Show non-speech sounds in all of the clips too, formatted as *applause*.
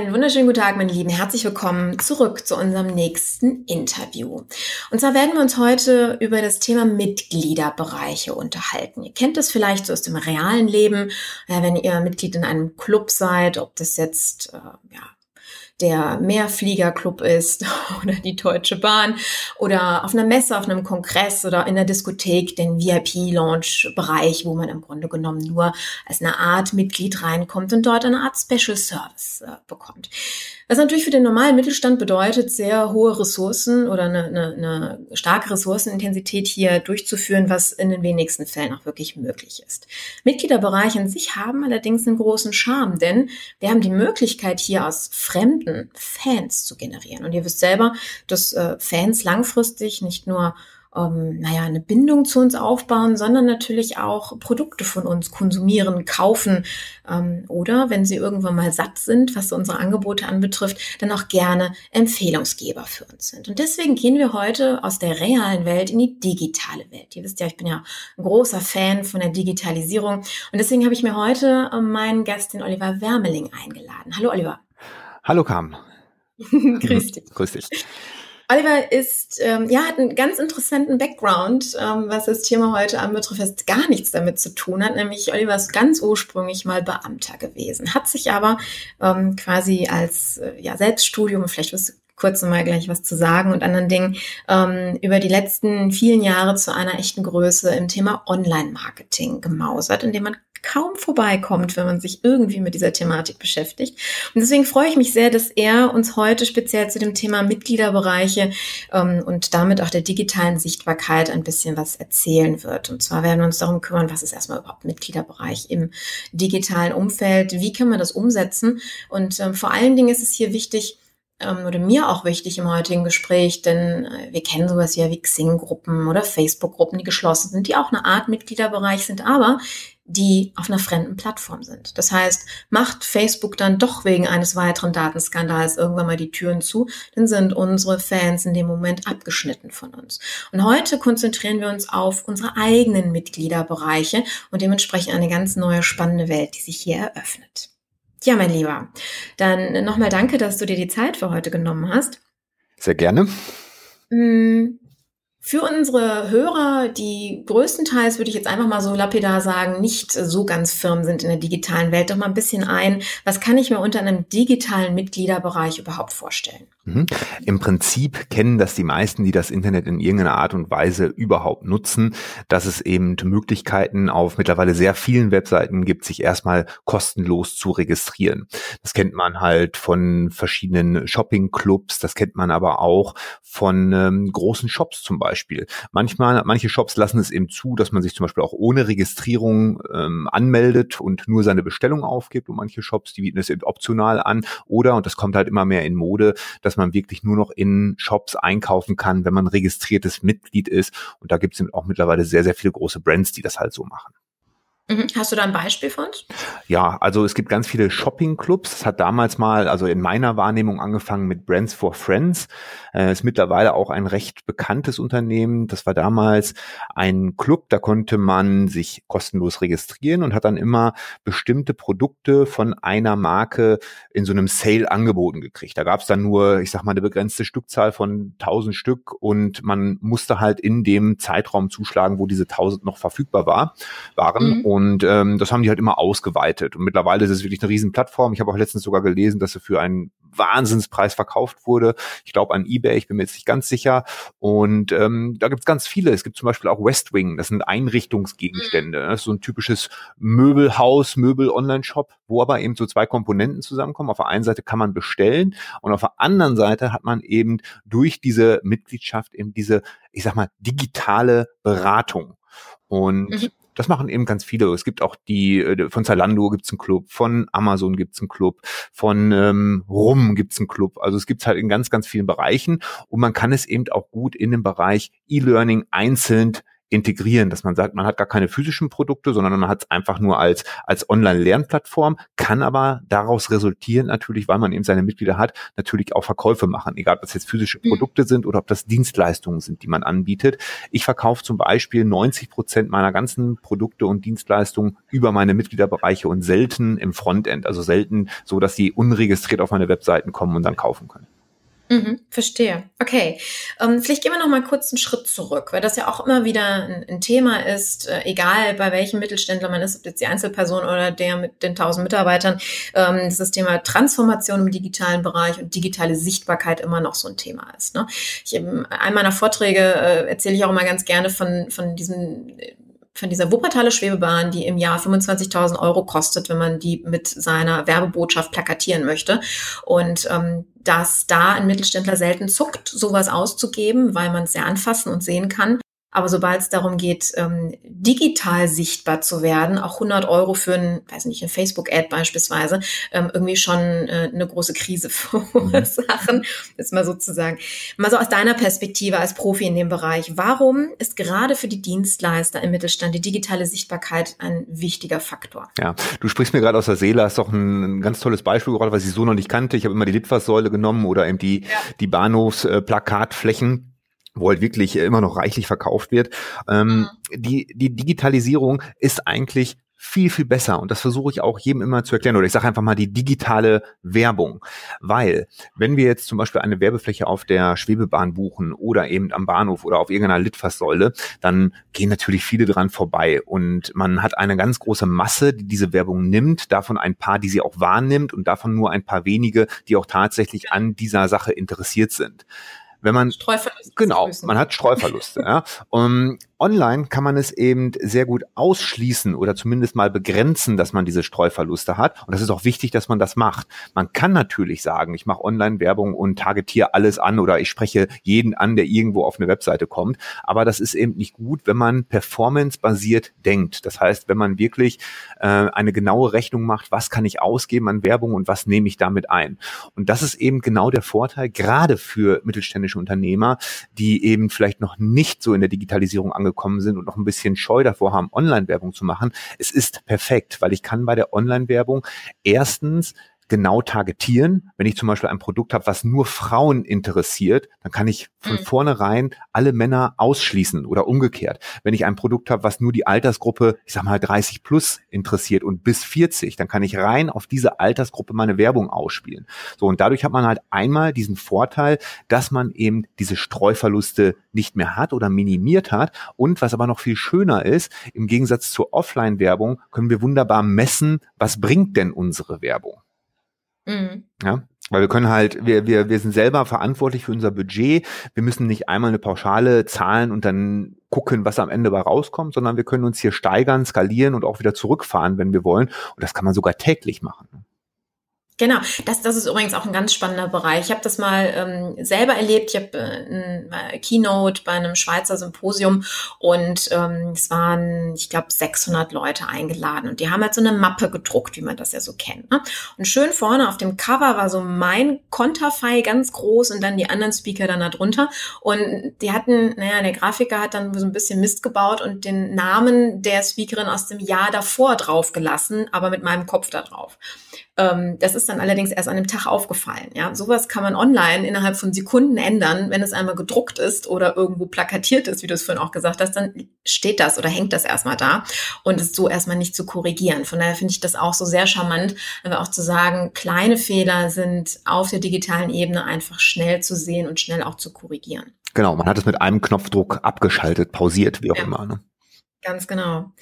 Einen wunderschönen guten Tag, meine Lieben. Herzlich willkommen zurück zu unserem nächsten Interview. Und zwar werden wir uns heute über das Thema Mitgliederbereiche unterhalten. Ihr kennt das vielleicht so aus dem realen Leben, wenn ihr Mitglied in einem Club seid, ob das jetzt äh, ja, der Mehrfliegerclub ist *laughs* oder die Deutsche Bahn oder auf einer Messe, auf einem Kongress oder in der Diskothek den VIP-Launch-Bereich, wo man im Grunde genommen nur als eine Art Mitglied reinkommt und dort eine Art Special Service äh, bekommt. Was natürlich für den normalen Mittelstand bedeutet, sehr hohe Ressourcen oder eine, eine, eine starke Ressourcenintensität hier durchzuführen, was in den wenigsten Fällen auch wirklich möglich ist. Mitgliederbereiche an sich haben allerdings einen großen Charme, denn wir haben die Möglichkeit, hier aus fremden Fans zu generieren. Und ihr wisst selber, dass äh, Fans langfristig nicht nur ähm, naja, eine Bindung zu uns aufbauen, sondern natürlich auch Produkte von uns konsumieren, kaufen ähm, oder, wenn sie irgendwann mal satt sind, was unsere Angebote anbetrifft, dann auch gerne Empfehlungsgeber für uns sind. Und deswegen gehen wir heute aus der realen Welt in die digitale Welt. Ihr wisst ja, ich bin ja ein großer Fan von der Digitalisierung und deswegen habe ich mir heute ähm, meinen Gast, den Oliver Wermeling, eingeladen. Hallo Oliver. Hallo Carmen. *laughs* Grüß dich. Grüß dich. Oliver ist, ähm, ja, hat einen ganz interessanten Background, ähm, was das Thema heute anbetrifft, das gar nichts damit zu tun hat. Nämlich Oliver ist ganz ursprünglich mal Beamter gewesen, hat sich aber ähm, quasi als äh, ja, Selbststudium, vielleicht wirst du kurz mal gleich was zu sagen und anderen Dingen, ähm, über die letzten vielen Jahre zu einer echten Größe im Thema Online-Marketing gemausert, indem man kaum vorbeikommt, wenn man sich irgendwie mit dieser Thematik beschäftigt. Und deswegen freue ich mich sehr, dass er uns heute speziell zu dem Thema Mitgliederbereiche ähm, und damit auch der digitalen Sichtbarkeit ein bisschen was erzählen wird. Und zwar werden wir uns darum kümmern, was ist erstmal überhaupt Mitgliederbereich im digitalen Umfeld, wie kann man das umsetzen und ähm, vor allen Dingen ist es hier wichtig, ähm, oder mir auch wichtig im heutigen Gespräch, denn äh, wir kennen sowas ja wie Xing-Gruppen oder Facebook-Gruppen, die geschlossen sind, die auch eine Art Mitgliederbereich sind, aber die auf einer fremden Plattform sind. Das heißt, macht Facebook dann doch wegen eines weiteren Datenskandals irgendwann mal die Türen zu, dann sind unsere Fans in dem Moment abgeschnitten von uns. Und heute konzentrieren wir uns auf unsere eigenen Mitgliederbereiche und dementsprechend eine ganz neue spannende Welt, die sich hier eröffnet. Ja, mein Lieber, dann nochmal danke, dass du dir die Zeit für heute genommen hast. Sehr gerne. Hm, für unsere Hörer, die größtenteils, würde ich jetzt einfach mal so lapidar sagen, nicht so ganz firm sind in der digitalen Welt, doch mal ein bisschen ein, was kann ich mir unter einem digitalen Mitgliederbereich überhaupt vorstellen? Mhm. Im Prinzip kennen das die meisten, die das Internet in irgendeiner Art und Weise überhaupt nutzen, dass es eben Möglichkeiten auf mittlerweile sehr vielen Webseiten gibt, sich erstmal kostenlos zu registrieren. Das kennt man halt von verschiedenen Shopping-Clubs, das kennt man aber auch von ähm, großen Shops zum Beispiel. Beispiel. Manchmal, manche Shops lassen es eben zu, dass man sich zum Beispiel auch ohne Registrierung ähm, anmeldet und nur seine Bestellung aufgibt. Und manche Shops, die bieten es eben optional an. Oder, und das kommt halt immer mehr in Mode, dass man wirklich nur noch in Shops einkaufen kann, wenn man registriertes Mitglied ist. Und da gibt es eben auch mittlerweile sehr, sehr viele große Brands, die das halt so machen. Mhm. Hast du da ein Beispiel von? Ja, also es gibt ganz viele Shopping-Clubs. Es hat damals mal, also in meiner Wahrnehmung angefangen mit Brands for Friends. Äh, ist mittlerweile auch ein recht bekanntes Unternehmen. Das war damals ein Club, da konnte man sich kostenlos registrieren und hat dann immer bestimmte Produkte von einer Marke in so einem Sale angeboten gekriegt. Da gab es dann nur, ich sag mal, eine begrenzte Stückzahl von 1000 Stück und man musste halt in dem Zeitraum zuschlagen, wo diese 1000 noch verfügbar war, waren. Mhm. Und ähm, das haben die halt immer ausgeweitet. Und mittlerweile ist es wirklich eine riesen Plattform. Ich habe auch letztens sogar gelesen, dass sie für einen Wahnsinnspreis verkauft wurde. Ich glaube an eBay, ich bin mir jetzt nicht ganz sicher. Und ähm, da gibt es ganz viele. Es gibt zum Beispiel auch West Wing, das sind Einrichtungsgegenstände. Das ist so ein typisches Möbelhaus, Möbel-Online-Shop, wo aber eben so zwei Komponenten zusammenkommen. Auf der einen Seite kann man bestellen und auf der anderen Seite hat man eben durch diese Mitgliedschaft eben diese, ich sag mal, digitale Beratung. Und mhm. Das machen eben ganz viele. Es gibt auch die, äh, von Zalando gibt's einen Club, von Amazon gibt's einen Club, von ähm, Rum gibt's einen Club. Also es gibt's halt in ganz, ganz vielen Bereichen und man kann es eben auch gut in dem Bereich E-Learning einzeln integrieren, dass man sagt, man hat gar keine physischen Produkte, sondern man hat es einfach nur als, als Online-Lernplattform, kann aber daraus resultieren natürlich, weil man eben seine Mitglieder hat, natürlich auch Verkäufe machen, egal ob das jetzt physische mhm. Produkte sind oder ob das Dienstleistungen sind, die man anbietet. Ich verkaufe zum Beispiel 90 Prozent meiner ganzen Produkte und Dienstleistungen über meine Mitgliederbereiche und selten im Frontend, also selten so, dass sie unregistriert auf meine Webseiten kommen und dann kaufen können. Mhm, verstehe. Okay. Ähm, vielleicht gehen wir noch mal kurz einen Schritt zurück, weil das ja auch immer wieder ein, ein Thema ist, äh, egal bei welchem Mittelständler man ist, ob jetzt die Einzelperson oder der mit den tausend Mitarbeitern, ähm, dass das Thema Transformation im digitalen Bereich und digitale Sichtbarkeit immer noch so ein Thema ist. Ne? Ich, in einem meiner Vorträge äh, erzähle ich auch immer ganz gerne von, von diesem von dieser Wuppertaler Schwebebahn, die im Jahr 25.000 Euro kostet, wenn man die mit seiner Werbebotschaft plakatieren möchte. Und ähm, dass da ein Mittelständler selten zuckt, sowas auszugeben, weil man es sehr anfassen und sehen kann. Aber sobald es darum geht, ähm, digital sichtbar zu werden, auch 100 Euro für ein, weiß nicht, ein Facebook-Ad beispielsweise, ähm, irgendwie schon äh, eine große Krise *laughs* verursachen, ist mal sozusagen. Mal so aus deiner Perspektive als Profi in dem Bereich. Warum ist gerade für die Dienstleister im Mittelstand die digitale Sichtbarkeit ein wichtiger Faktor? Ja, du sprichst mir gerade aus der Seele, hast doch ein, ein, ganz tolles Beispiel gerade, was ich so noch nicht kannte. Ich habe immer die Litfaßsäule genommen oder eben die, ja. die Bahnhofsplakatflächen. Äh, wo halt wirklich immer noch reichlich verkauft wird. Ähm, mhm. die, die Digitalisierung ist eigentlich viel, viel besser. Und das versuche ich auch jedem immer zu erklären. Oder ich sage einfach mal die digitale Werbung. Weil, wenn wir jetzt zum Beispiel eine Werbefläche auf der Schwebebahn buchen oder eben am Bahnhof oder auf irgendeiner Litfaßsäule, dann gehen natürlich viele dran vorbei. Und man hat eine ganz große Masse, die diese Werbung nimmt, davon ein paar, die sie auch wahrnimmt und davon nur ein paar wenige, die auch tatsächlich an dieser Sache interessiert sind wenn man genau, man hat Streuverluste. ja. Um, Online kann man es eben sehr gut ausschließen oder zumindest mal begrenzen, dass man diese Streuverluste hat. Und das ist auch wichtig, dass man das macht. Man kann natürlich sagen, ich mache Online-Werbung und targetiere alles an oder ich spreche jeden an, der irgendwo auf eine Webseite kommt. Aber das ist eben nicht gut, wenn man performance-basiert denkt. Das heißt, wenn man wirklich äh, eine genaue Rechnung macht, was kann ich ausgeben an Werbung und was nehme ich damit ein. Und das ist eben genau der Vorteil, gerade für mittelständische Unternehmer, die eben vielleicht noch nicht so in der Digitalisierung angekommen angekommen sind und noch ein bisschen Scheu davor haben, Online-Werbung zu machen. Es ist perfekt, weil ich kann bei der Online-Werbung erstens genau targetieren. Wenn ich zum Beispiel ein Produkt habe, was nur Frauen interessiert, dann kann ich von mhm. vornherein alle Männer ausschließen oder umgekehrt. Wenn ich ein Produkt habe, was nur die Altersgruppe, ich sag mal 30 plus interessiert und bis 40, dann kann ich rein auf diese Altersgruppe meine Werbung ausspielen. So und dadurch hat man halt einmal diesen Vorteil, dass man eben diese Streuverluste nicht mehr hat oder minimiert hat und was aber noch viel schöner ist, im Gegensatz zur Offline-Werbung können wir wunderbar messen, was bringt denn unsere Werbung. Mhm. Ja, weil wir können halt, wir, wir, wir sind selber verantwortlich für unser Budget. Wir müssen nicht einmal eine Pauschale zahlen und dann gucken, was am Ende bei rauskommt, sondern wir können uns hier steigern, skalieren und auch wieder zurückfahren, wenn wir wollen. Und das kann man sogar täglich machen. Genau, das, das ist übrigens auch ein ganz spannender Bereich. Ich habe das mal ähm, selber erlebt. Ich habe äh, ein Keynote bei einem Schweizer Symposium und ähm, es waren, ich glaube, 600 Leute eingeladen und die haben halt so eine Mappe gedruckt, wie man das ja so kennt. Ne? Und schön vorne auf dem Cover war so mein Konterfei ganz groß und dann die anderen Speaker dann da drunter. Und die hatten, naja, der Grafiker hat dann so ein bisschen Mist gebaut und den Namen der Speakerin aus dem Jahr davor draufgelassen, aber mit meinem Kopf da drauf. Ähm, das ist dann allerdings erst an dem Tag aufgefallen. Ja, sowas kann man online innerhalb von Sekunden ändern, wenn es einmal gedruckt ist oder irgendwo plakatiert ist, wie du es vorhin auch gesagt hast, dann steht das oder hängt das erstmal da und ist so erstmal nicht zu korrigieren. Von daher finde ich das auch so sehr charmant, aber auch zu sagen, kleine Fehler sind auf der digitalen Ebene einfach schnell zu sehen und schnell auch zu korrigieren. Genau, man hat es mit einem Knopfdruck abgeschaltet, pausiert, wie auch ja. immer. Ne? Ganz genau.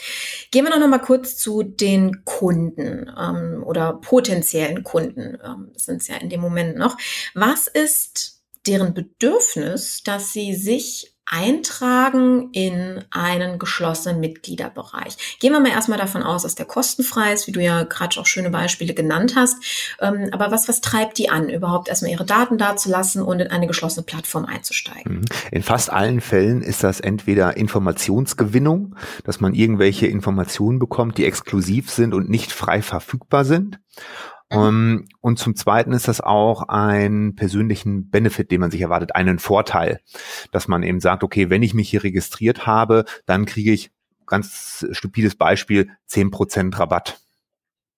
Gehen wir noch mal kurz zu den Kunden ähm, oder potenziellen Kunden. Ähm, sind es ja in dem Moment noch. Was ist deren Bedürfnis, dass sie sich eintragen in einen geschlossenen Mitgliederbereich. Gehen wir mal erstmal davon aus, dass der kostenfrei ist, wie du ja gerade auch schöne Beispiele genannt hast. Ähm, aber was, was treibt die an, überhaupt erstmal ihre Daten dazulassen und in eine geschlossene Plattform einzusteigen? Mhm. In fast allen Fällen ist das entweder Informationsgewinnung, dass man irgendwelche Informationen bekommt, die exklusiv sind und nicht frei verfügbar sind. Um, ähm, und zum Zweiten ist das auch ein persönlichen Benefit, den man sich erwartet, einen Vorteil, dass man eben sagt, okay, wenn ich mich hier registriert habe, dann kriege ich ganz stupides Beispiel zehn Prozent Rabatt.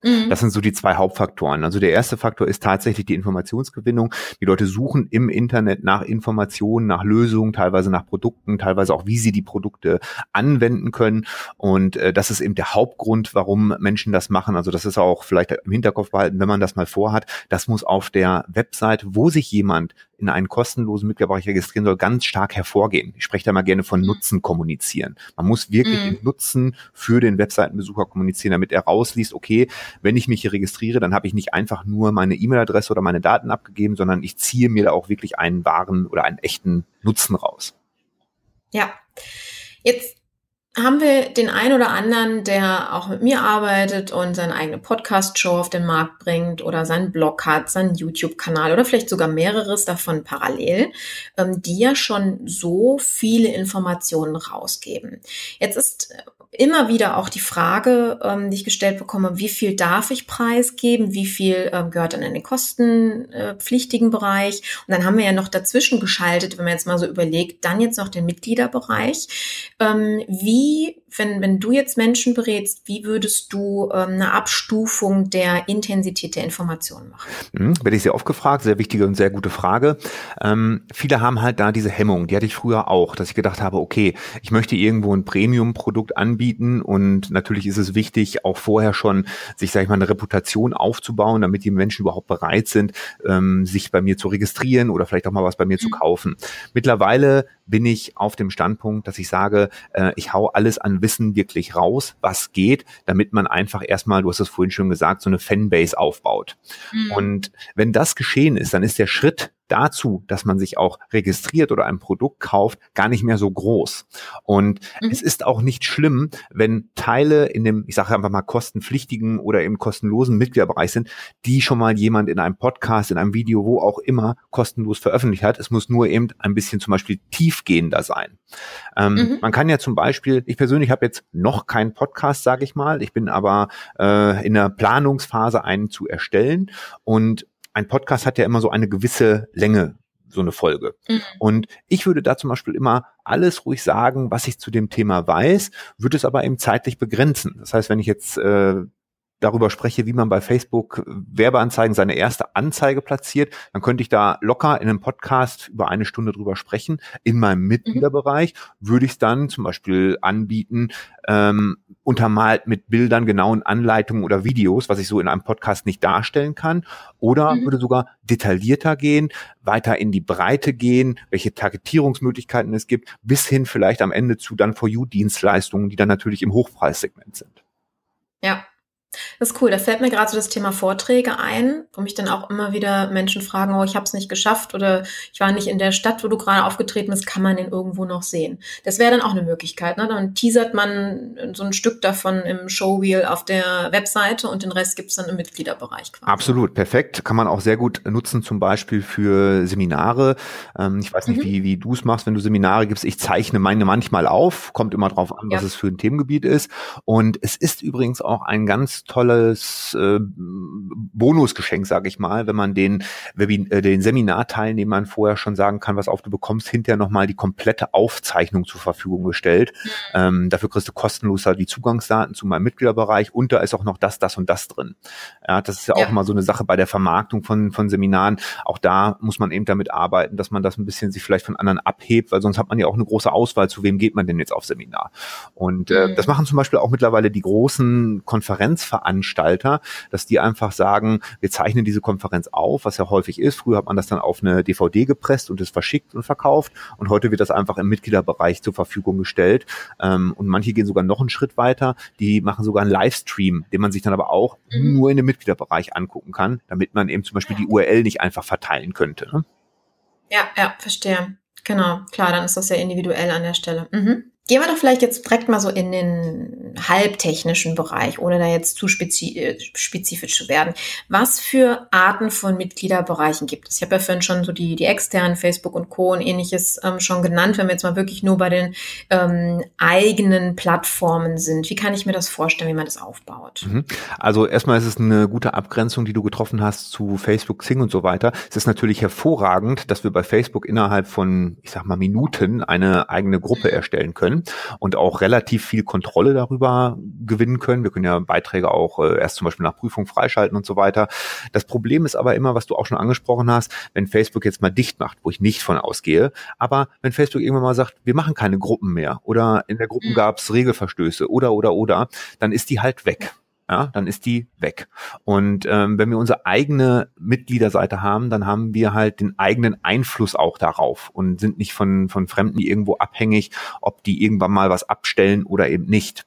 Mhm. Das sind so die zwei Hauptfaktoren. Also der erste Faktor ist tatsächlich die Informationsgewinnung. Die Leute suchen im Internet nach Informationen, nach Lösungen, teilweise nach Produkten, teilweise auch, wie sie die Produkte anwenden können. Und äh, das ist eben der Hauptgrund, warum Menschen das machen. Also das ist auch vielleicht im Hinterkopf behalten, wenn man das mal vorhat. Das muss auf der Website, wo sich jemand in einen kostenlosen Mitgliederbereich registrieren soll, ganz stark hervorgehen. Ich spreche da mal gerne von mhm. Nutzen kommunizieren. Man muss wirklich mhm. den Nutzen für den Webseitenbesucher kommunizieren, damit er rausliest, okay, wenn ich mich hier registriere, dann habe ich nicht einfach nur meine E-Mail-Adresse oder meine Daten abgegeben, sondern ich ziehe mir da auch wirklich einen wahren oder einen echten Nutzen raus. Ja. Jetzt haben wir den einen oder anderen, der auch mit mir arbeitet und seine eigene Podcast-Show auf den Markt bringt oder seinen Blog hat, seinen YouTube-Kanal oder vielleicht sogar mehreres davon parallel, ähm, die ja schon so viele Informationen rausgeben. Jetzt ist immer wieder auch die Frage, ähm, die ich gestellt bekomme, wie viel darf ich preisgeben, wie viel ähm, gehört dann in den kostenpflichtigen Bereich. Und dann haben wir ja noch dazwischen geschaltet, wenn man jetzt mal so überlegt, dann jetzt noch den Mitgliederbereich. Ähm, wie, wenn, wenn du jetzt Menschen berätst, wie würdest du ähm, eine Abstufung der Intensität der Informationen machen? Mhm, werde ich sehr oft gefragt, sehr wichtige und sehr gute Frage. Ähm, viele haben halt da diese Hemmung, die hatte ich früher auch, dass ich gedacht habe, okay, ich möchte irgendwo ein Premium-Produkt anbieten, und natürlich ist es wichtig, auch vorher schon sich, sag ich mal, eine Reputation aufzubauen, damit die Menschen überhaupt bereit sind, ähm, sich bei mir zu registrieren oder vielleicht auch mal was bei mir mhm. zu kaufen. Mittlerweile bin ich auf dem Standpunkt, dass ich sage, äh, ich hau alles an Wissen wirklich raus, was geht, damit man einfach erstmal, du hast es vorhin schon gesagt, so eine Fanbase aufbaut. Mhm. Und wenn das geschehen ist, dann ist der Schritt dazu, dass man sich auch registriert oder ein Produkt kauft, gar nicht mehr so groß. Und mhm. es ist auch nicht schlimm, wenn Teile in dem, ich sage einfach mal, kostenpflichtigen oder im kostenlosen Mitgliederbereich sind, die schon mal jemand in einem Podcast, in einem Video, wo auch immer kostenlos veröffentlicht hat. Es muss nur eben ein bisschen zum Beispiel tiefgehender sein. Ähm, mhm. Man kann ja zum Beispiel, ich persönlich habe jetzt noch keinen Podcast, sage ich mal. Ich bin aber äh, in der Planungsphase, einen zu erstellen. Und ein Podcast hat ja immer so eine gewisse Länge, so eine Folge. Mhm. Und ich würde da zum Beispiel immer alles ruhig sagen, was ich zu dem Thema weiß, würde es aber eben zeitlich begrenzen. Das heißt, wenn ich jetzt äh, darüber spreche, wie man bei Facebook Werbeanzeigen seine erste Anzeige platziert, dann könnte ich da locker in einem Podcast über eine Stunde drüber sprechen. In meinem Mitgliederbereich würde ich es dann zum Beispiel anbieten, ähm, untermalt mit Bildern, genauen Anleitungen oder Videos, was ich so in einem Podcast nicht darstellen kann. Oder mhm. würde sogar detaillierter gehen, weiter in die Breite gehen, welche Targetierungsmöglichkeiten es gibt, bis hin vielleicht am Ende zu dann For You Dienstleistungen, die dann natürlich im Hochpreissegment sind. Ja, das ist cool. Da fällt mir gerade so das Thema Vorträge ein, wo mich dann auch immer wieder Menschen fragen, oh, ich habe es nicht geschafft oder ich war nicht in der Stadt, wo du gerade aufgetreten bist, kann man den irgendwo noch sehen? Das wäre dann auch eine Möglichkeit. Ne? Dann teasert man so ein Stück davon im Showwheel auf der Webseite und den Rest gibt's dann im Mitgliederbereich. Quasi. Absolut, perfekt. Kann man auch sehr gut nutzen, zum Beispiel für Seminare. Ähm, ich weiß nicht, mhm. wie, wie du es machst, wenn du Seminare gibst. Ich zeichne meine manchmal auf, kommt immer drauf an, ja. was es für ein Themengebiet ist. Und es ist übrigens auch ein ganz tolles äh, Bonusgeschenk, sage ich mal, wenn man den, Webin äh, den Seminarteilnehmern vorher schon sagen kann, was auf, du bekommst hinterher nochmal die komplette Aufzeichnung zur Verfügung gestellt. Mhm. Ähm, dafür kriegst du kostenlos die Zugangsdaten zu meinem Mitgliederbereich und da ist auch noch das, das und das drin. Ja, das ist ja, ja. auch mal so eine Sache bei der Vermarktung von, von Seminaren. Auch da muss man eben damit arbeiten, dass man das ein bisschen sich vielleicht von anderen abhebt, weil sonst hat man ja auch eine große Auswahl, zu wem geht man denn jetzt auf Seminar. Und äh, mhm. das machen zum Beispiel auch mittlerweile die großen Konferenz Konferenzveranstalter, dass die einfach sagen, wir zeichnen diese Konferenz auf, was ja häufig ist. Früher hat man das dann auf eine DVD gepresst und es verschickt und verkauft und heute wird das einfach im Mitgliederbereich zur Verfügung gestellt. Ähm, und manche gehen sogar noch einen Schritt weiter, die machen sogar einen Livestream, den man sich dann aber auch mhm. nur in dem Mitgliederbereich angucken kann, damit man eben zum Beispiel die URL nicht einfach verteilen könnte. Ne? Ja, ja, verstehe. Genau, klar, dann ist das ja individuell an der Stelle. Mhm. Gehen wir doch vielleicht jetzt direkt mal so in den halbtechnischen Bereich, ohne da jetzt zu äh, spezifisch zu werden. Was für Arten von Mitgliederbereichen gibt es? Ich habe ja vorhin schon so die, die externen Facebook und Co. und ähnliches ähm, schon genannt, wenn wir jetzt mal wirklich nur bei den ähm, eigenen Plattformen sind. Wie kann ich mir das vorstellen, wie man das aufbaut? Mhm. Also erstmal ist es eine gute Abgrenzung, die du getroffen hast zu Facebook, Xing und so weiter. Es ist natürlich hervorragend, dass wir bei Facebook innerhalb von, ich sag mal, Minuten eine eigene Gruppe mhm. erstellen können und auch relativ viel Kontrolle darüber gewinnen können. Wir können ja Beiträge auch äh, erst zum Beispiel nach Prüfung freischalten und so weiter. Das Problem ist aber immer, was du auch schon angesprochen hast, wenn Facebook jetzt mal dicht macht, wo ich nicht von ausgehe, aber wenn Facebook irgendwann mal sagt, wir machen keine Gruppen mehr oder in der Gruppen mhm. gab es Regelverstöße oder oder oder, dann ist die halt weg ja, dann ist die weg. Und ähm, wenn wir unsere eigene Mitgliederseite haben, dann haben wir halt den eigenen Einfluss auch darauf und sind nicht von, von Fremden irgendwo abhängig, ob die irgendwann mal was abstellen oder eben nicht.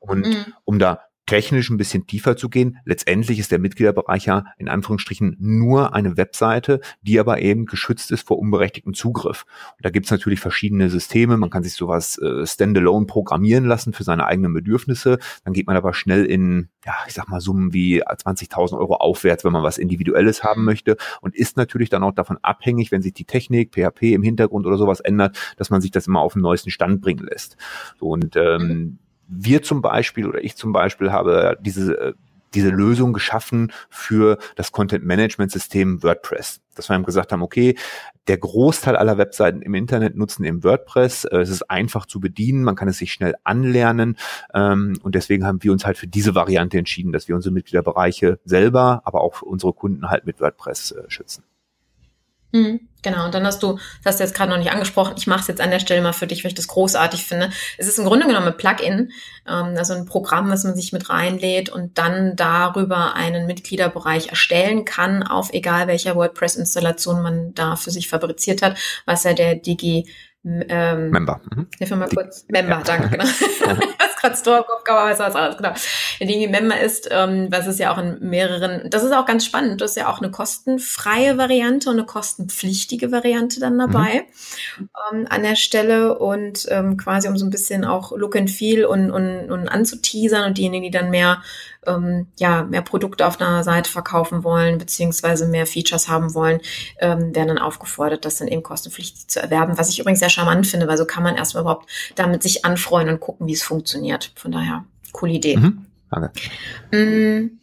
Und mhm. um da technisch ein bisschen tiefer zu gehen. Letztendlich ist der Mitgliederbereich ja in Anführungsstrichen nur eine Webseite, die aber eben geschützt ist vor unberechtigtem Zugriff. Und da gibt es natürlich verschiedene Systeme. Man kann sich sowas äh, standalone programmieren lassen für seine eigenen Bedürfnisse. Dann geht man aber schnell in, ja, ich sag mal, Summen wie 20.000 Euro aufwärts, wenn man was Individuelles haben möchte und ist natürlich dann auch davon abhängig, wenn sich die Technik, PHP im Hintergrund oder sowas ändert, dass man sich das immer auf den neuesten Stand bringen lässt. So, und ähm, wir zum Beispiel oder ich zum Beispiel habe diese äh, diese Lösung geschaffen für das Content Management System WordPress. Dass wir eben gesagt haben, okay, der Großteil aller Webseiten im Internet nutzen eben WordPress. Äh, es ist einfach zu bedienen, man kann es sich schnell anlernen. Ähm, und deswegen haben wir uns halt für diese Variante entschieden, dass wir unsere Mitgliederbereiche selber, aber auch unsere Kunden halt mit WordPress äh, schützen. Mhm, genau, und dann hast du, das hast du jetzt gerade noch nicht angesprochen, ich mache es jetzt an der Stelle mal für dich, weil ich das großartig finde. Es ist im Grunde genommen ein Plugin, ähm, also ein Programm, was man sich mit reinlädt und dann darüber einen Mitgliederbereich erstellen kann, auf egal welcher WordPress-Installation man da für sich fabriziert hat, was ja der Digi ähm, Member. Mhm. Hilf mir mal kurz. Member, ja. danke, genau. *laughs* *laughs* das gerade Store Kopf, aber was was alles, genau. Dinge Member ist, ähm, was ist ja auch in mehreren, das ist auch ganz spannend, das ist ja auch eine kostenfreie Variante und eine kostenpflichtige Variante dann dabei mhm. ähm, an der Stelle und ähm, quasi um so ein bisschen auch Look and Feel und, und, und anzuteasern und diejenigen, die dann mehr ähm, ja, mehr Produkte auf einer Seite verkaufen wollen, beziehungsweise mehr Features haben wollen, ähm, werden dann aufgefordert, das dann eben kostenpflichtig zu erwerben, was ich übrigens sehr charmant finde, weil so kann man erstmal überhaupt damit sich anfreuen und gucken, wie es funktioniert. Von daher, coole Idee. Mhm. Danke. Mm,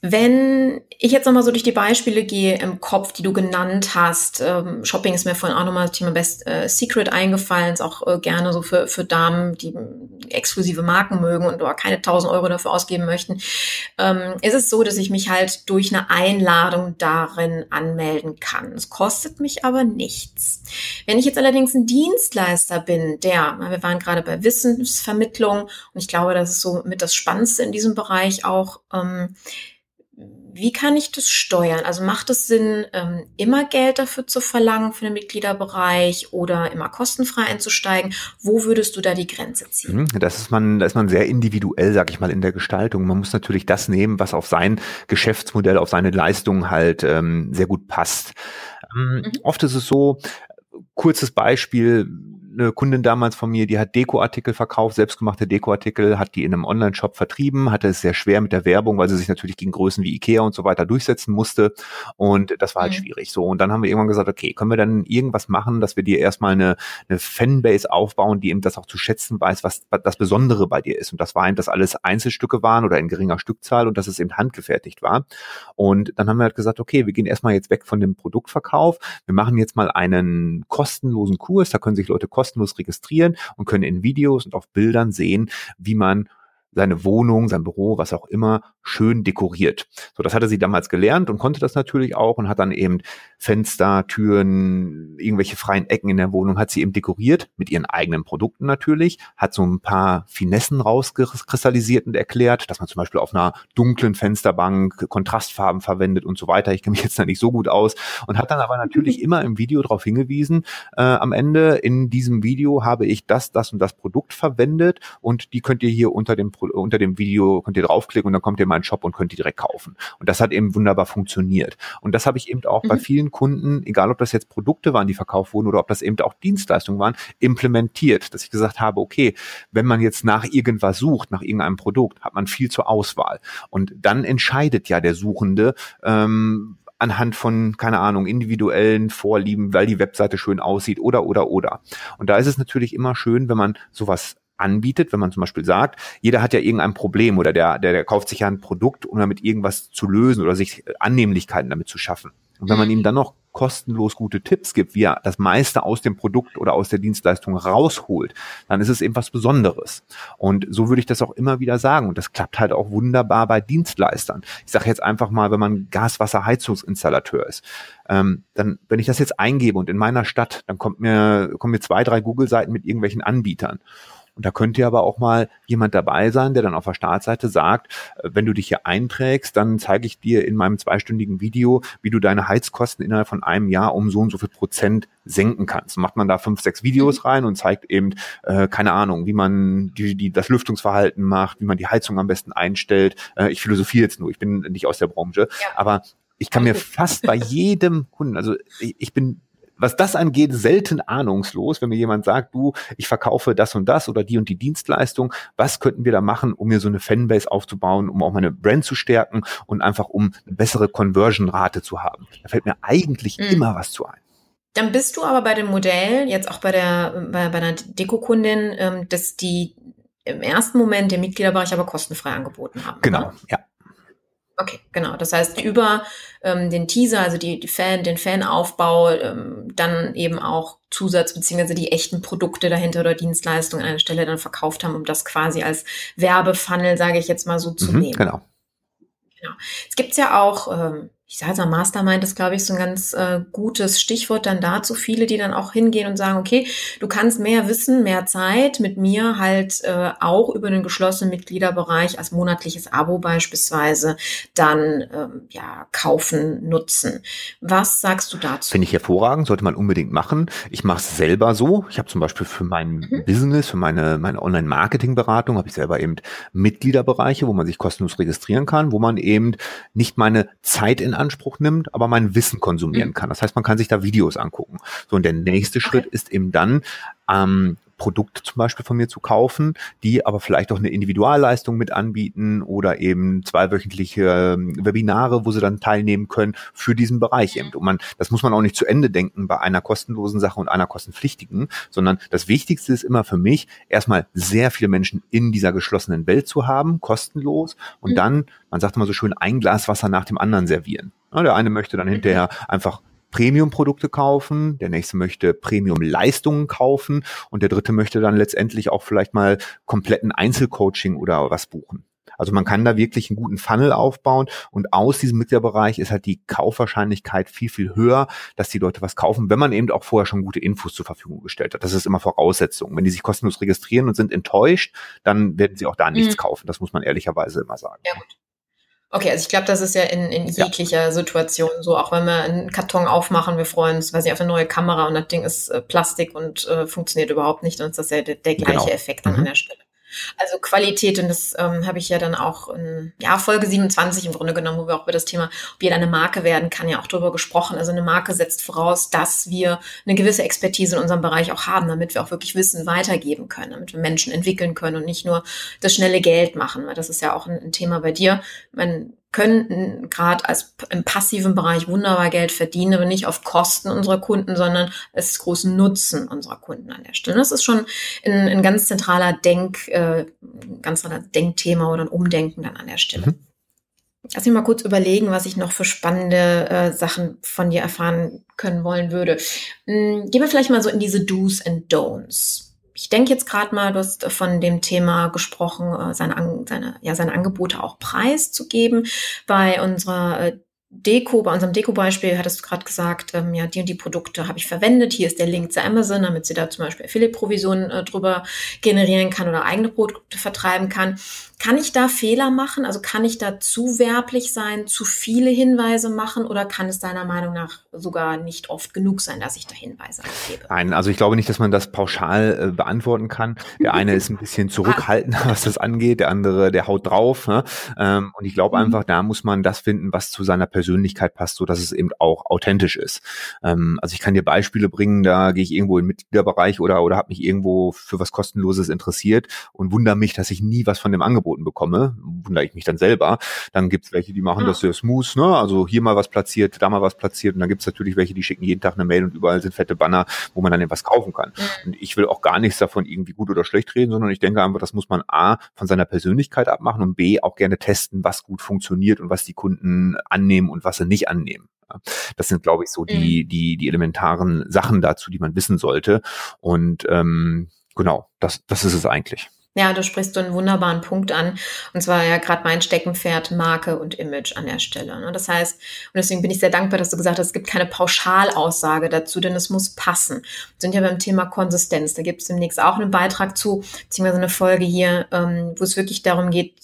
wenn ich jetzt nochmal so durch die Beispiele gehe im Kopf, die du genannt hast, ähm, Shopping ist mir vorhin auch nochmal das Thema Best äh, Secret eingefallen, ist auch äh, gerne so für, für Damen, die exklusive Marken mögen und aber keine 1000 Euro dafür ausgeben möchten, ähm, ist es so, dass ich mich halt durch eine Einladung darin anmelden kann. Es kostet mich aber nichts. Wenn ich jetzt allerdings ein Dienstleister bin, der, wir waren gerade bei Wissensvermittlung und ich glaube, das ist so mit das Spannendste in diesem Bereich auch, ähm, wie kann ich das steuern? Also macht es Sinn, ähm, immer Geld dafür zu verlangen für den Mitgliederbereich oder immer kostenfrei einzusteigen? Wo würdest du da die Grenze ziehen? Mhm, das ist man, da ist man sehr individuell, sag ich mal, in der Gestaltung. Man muss natürlich das nehmen, was auf sein Geschäftsmodell, auf seine Leistung halt ähm, sehr gut passt. Ähm, mhm. Oft ist es so, kurzes Beispiel, eine Kundin damals von mir, die hat Dekoartikel verkauft, selbstgemachte Dekoartikel, hat die in einem Online-Shop vertrieben, hatte es sehr schwer mit der Werbung, weil sie sich natürlich gegen Größen wie Ikea und so weiter durchsetzen musste. Und das war halt mhm. schwierig. So, und dann haben wir irgendwann gesagt, okay, können wir dann irgendwas machen, dass wir dir erstmal eine, eine Fanbase aufbauen, die eben das auch zu schätzen weiß, was das Besondere bei dir ist. Und das war eben, dass alles Einzelstücke waren oder in geringer Stückzahl und dass es eben handgefertigt war. Und dann haben wir halt gesagt, okay, wir gehen erstmal jetzt weg von dem Produktverkauf. Wir machen jetzt mal einen kostenlosen Kurs, da können sich Leute kostenlos registrieren und können in Videos und auf Bildern sehen, wie man seine Wohnung, sein Büro, was auch immer, schön dekoriert. So, das hatte sie damals gelernt und konnte das natürlich auch und hat dann eben Fenster, Türen, irgendwelche freien Ecken in der Wohnung hat sie eben dekoriert mit ihren eigenen Produkten natürlich, hat so ein paar Finessen rauskristallisiert und erklärt, dass man zum Beispiel auf einer dunklen Fensterbank Kontrastfarben verwendet und so weiter. Ich kenne mich jetzt da nicht so gut aus und hat dann aber natürlich *laughs* immer im Video darauf hingewiesen, äh, am Ende in diesem Video habe ich das, das und das Produkt verwendet und die könnt ihr hier unter dem Produkt unter dem Video könnt ihr draufklicken und dann kommt ihr in meinen Shop und könnt die direkt kaufen. Und das hat eben wunderbar funktioniert. Und das habe ich eben auch mhm. bei vielen Kunden, egal ob das jetzt Produkte waren, die verkauft wurden oder ob das eben auch Dienstleistungen waren, implementiert, dass ich gesagt habe, okay, wenn man jetzt nach irgendwas sucht, nach irgendeinem Produkt, hat man viel zur Auswahl. Und dann entscheidet ja der Suchende, ähm, anhand von, keine Ahnung, individuellen Vorlieben, weil die Webseite schön aussieht oder, oder, oder. Und da ist es natürlich immer schön, wenn man sowas anbietet, wenn man zum Beispiel sagt, jeder hat ja irgendein Problem oder der, der, der kauft sich ja ein Produkt, um damit irgendwas zu lösen oder sich Annehmlichkeiten damit zu schaffen. Und wenn man ihm dann noch kostenlos gute Tipps gibt, wie er das meiste aus dem Produkt oder aus der Dienstleistung rausholt, dann ist es eben was Besonderes. Und so würde ich das auch immer wieder sagen. Und das klappt halt auch wunderbar bei Dienstleistern. Ich sage jetzt einfach mal, wenn man Gaswasserheizungsinstallateur ist, ähm, dann, wenn ich das jetzt eingebe und in meiner Stadt, dann kommt mir, kommen mir zwei, drei Google-Seiten mit irgendwelchen Anbietern. Und da könnte aber auch mal jemand dabei sein, der dann auf der Startseite sagt, äh, wenn du dich hier einträgst, dann zeige ich dir in meinem zweistündigen Video, wie du deine Heizkosten innerhalb von einem Jahr um so und so viel Prozent senken kannst. Macht man da fünf, sechs Videos mhm. rein und zeigt eben, äh, keine Ahnung, wie man die, die, das Lüftungsverhalten macht, wie man die Heizung am besten einstellt. Äh, ich philosophiere jetzt nur, ich bin nicht aus der Branche, ja. aber ich kann mir fast bei *laughs* jedem Kunden, also ich, ich bin was das angeht, selten ahnungslos, wenn mir jemand sagt, du, ich verkaufe das und das oder die und die Dienstleistung, was könnten wir da machen, um mir so eine Fanbase aufzubauen, um auch meine Brand zu stärken und einfach um eine bessere Conversion-Rate zu haben. Da fällt mir eigentlich mhm. immer was zu ein. Dann bist du aber bei dem Modell, jetzt auch bei der bei, bei einer Dekokundin, ähm, dass die im ersten Moment den Mitgliederbereich aber kostenfrei angeboten haben. Genau, oder? ja. Okay, genau. Das heißt, über ähm, den Teaser, also die, die Fan, den Fanaufbau, ähm, dann eben auch Zusatz beziehungsweise die echten Produkte dahinter oder Dienstleistungen an einer Stelle dann verkauft haben, um das quasi als Werbefunnel, sage ich jetzt mal so, zu mhm, nehmen. Genau. Genau. Es gibt ja auch ähm, ich sage mal, Mastermind ist, glaube ich, so ein ganz äh, gutes Stichwort dann dazu. Viele, die dann auch hingehen und sagen, okay, du kannst mehr Wissen, mehr Zeit mit mir halt äh, auch über den geschlossenen Mitgliederbereich als monatliches Abo beispielsweise dann ähm, ja kaufen, nutzen. Was sagst du dazu? Finde ich hervorragend, sollte man unbedingt machen. Ich mache es selber so. Ich habe zum Beispiel für mein mhm. Business, für meine, meine Online-Marketing-Beratung, habe ich selber eben Mitgliederbereiche, wo man sich kostenlos registrieren kann, wo man eben nicht meine Zeit in Anspruch nimmt, aber mein Wissen konsumieren mhm. kann. Das heißt, man kann sich da Videos angucken. So, und der nächste Schritt ist eben dann, ähm, Produkte zum Beispiel von mir zu kaufen, die aber vielleicht auch eine Individualleistung mit anbieten oder eben zweiwöchentliche ähm, Webinare, wo sie dann teilnehmen können für diesen Bereich eben. Und man, das muss man auch nicht zu Ende denken bei einer kostenlosen Sache und einer kostenpflichtigen, sondern das Wichtigste ist immer für mich, erstmal sehr viele Menschen in dieser geschlossenen Welt zu haben, kostenlos und mhm. dann, man sagt immer so schön, ein Glas Wasser nach dem anderen servieren. der eine möchte dann hinterher einfach Premium-Produkte kaufen, der nächste möchte Premium-Leistungen kaufen und der dritte möchte dann letztendlich auch vielleicht mal kompletten Einzelcoaching oder was buchen. Also man kann da wirklich einen guten Funnel aufbauen und aus diesem Mitgliederbereich ist halt die Kaufwahrscheinlichkeit viel, viel höher, dass die Leute was kaufen, wenn man eben auch vorher schon gute Infos zur Verfügung gestellt hat. Das ist immer Voraussetzung. Wenn die sich kostenlos registrieren und sind enttäuscht, dann werden sie auch da nichts mhm. kaufen. Das muss man ehrlicherweise immer sagen. Ja, gut. Okay, also ich glaube, das ist ja in, in jeglicher ja. Situation so, auch wenn wir einen Karton aufmachen, wir freuen uns, weiß ich, auf eine neue Kamera und das Ding ist äh, Plastik und äh, funktioniert überhaupt nicht, dann ist das ja der, der gleiche genau. Effekt dann mhm. an der Stelle. Also Qualität, und das ähm, habe ich ja dann auch in ja, Folge 27 im Grunde genommen, wo wir auch über das Thema, ob jeder eine Marke werden kann, ja auch drüber gesprochen. Also eine Marke setzt voraus, dass wir eine gewisse Expertise in unserem Bereich auch haben, damit wir auch wirklich Wissen weitergeben können, damit wir Menschen entwickeln können und nicht nur das schnelle Geld machen, weil das ist ja auch ein, ein Thema bei dir. Man könnten gerade als im passiven Bereich wunderbar Geld verdienen, aber nicht auf Kosten unserer Kunden, sondern es großen Nutzen unserer Kunden an der Stelle. Das ist schon ein, ein ganz zentraler Denk, äh, ganz zentraler Denkthema oder ein Umdenken dann an der Stelle. Mhm. Lass mich mal kurz überlegen, was ich noch für spannende äh, Sachen von dir erfahren können wollen würde. Hm, gehen wir vielleicht mal so in diese Do's and Don'ts ich denke jetzt gerade mal, du hast von dem Thema gesprochen, äh, seine, seine, ja, seine Angebote auch preiszugeben. Bei unserer äh, Deko, bei unserem Deko-Beispiel hattest du gerade gesagt, ähm, ja, die und die Produkte habe ich verwendet. Hier ist der Link zu Amazon, damit sie da zum Beispiel Affiliate-Provisionen äh, drüber generieren kann oder eigene Produkte vertreiben kann. Kann ich da Fehler machen? Also kann ich da zu werblich sein, zu viele Hinweise machen oder kann es deiner Meinung nach sogar nicht oft genug sein, dass ich da Hinweise gebe? Nein, also ich glaube nicht, dass man das pauschal äh, beantworten kann. Der eine ist ein bisschen *laughs* zurückhaltender, was das angeht, der andere, der haut drauf. Ne? Ähm, und ich glaube mhm. einfach, da muss man das finden, was zu seiner Persönlichkeit passt, so dass es eben auch authentisch ist. Ähm, also ich kann dir Beispiele bringen, da gehe ich irgendwo in den Mitgliederbereich oder oder habe mich irgendwo für was kostenloses interessiert und wundere mich, dass ich nie was von dem Angebot angeboten bekomme, wundere ich mich dann selber. Dann gibt's welche, die machen ja. das sehr smooth, ne? Also hier mal was platziert, da mal was platziert und dann gibt's natürlich welche, die schicken jeden Tag eine Mail und überall sind fette Banner, wo man dann etwas kaufen kann. Und ich will auch gar nichts davon irgendwie gut oder schlecht reden, sondern ich denke einfach, das muss man A von seiner Persönlichkeit abmachen und B auch gerne testen, was gut funktioniert und was die Kunden annehmen und was sie nicht annehmen. Das sind, glaube ich, so die, mhm. die, die elementaren Sachen dazu, die man wissen sollte. Und ähm, genau, das, das ist es eigentlich. Ja, du sprichst so einen wunderbaren Punkt an. Und zwar ja gerade mein Steckenpferd Marke und Image an der Stelle. Ne? Das heißt, und deswegen bin ich sehr dankbar, dass du gesagt hast, es gibt keine Pauschalaussage dazu, denn es muss passen. Wir sind ja beim Thema Konsistenz. Da gibt es demnächst auch einen Beitrag zu, beziehungsweise eine Folge hier, ähm, wo es wirklich darum geht,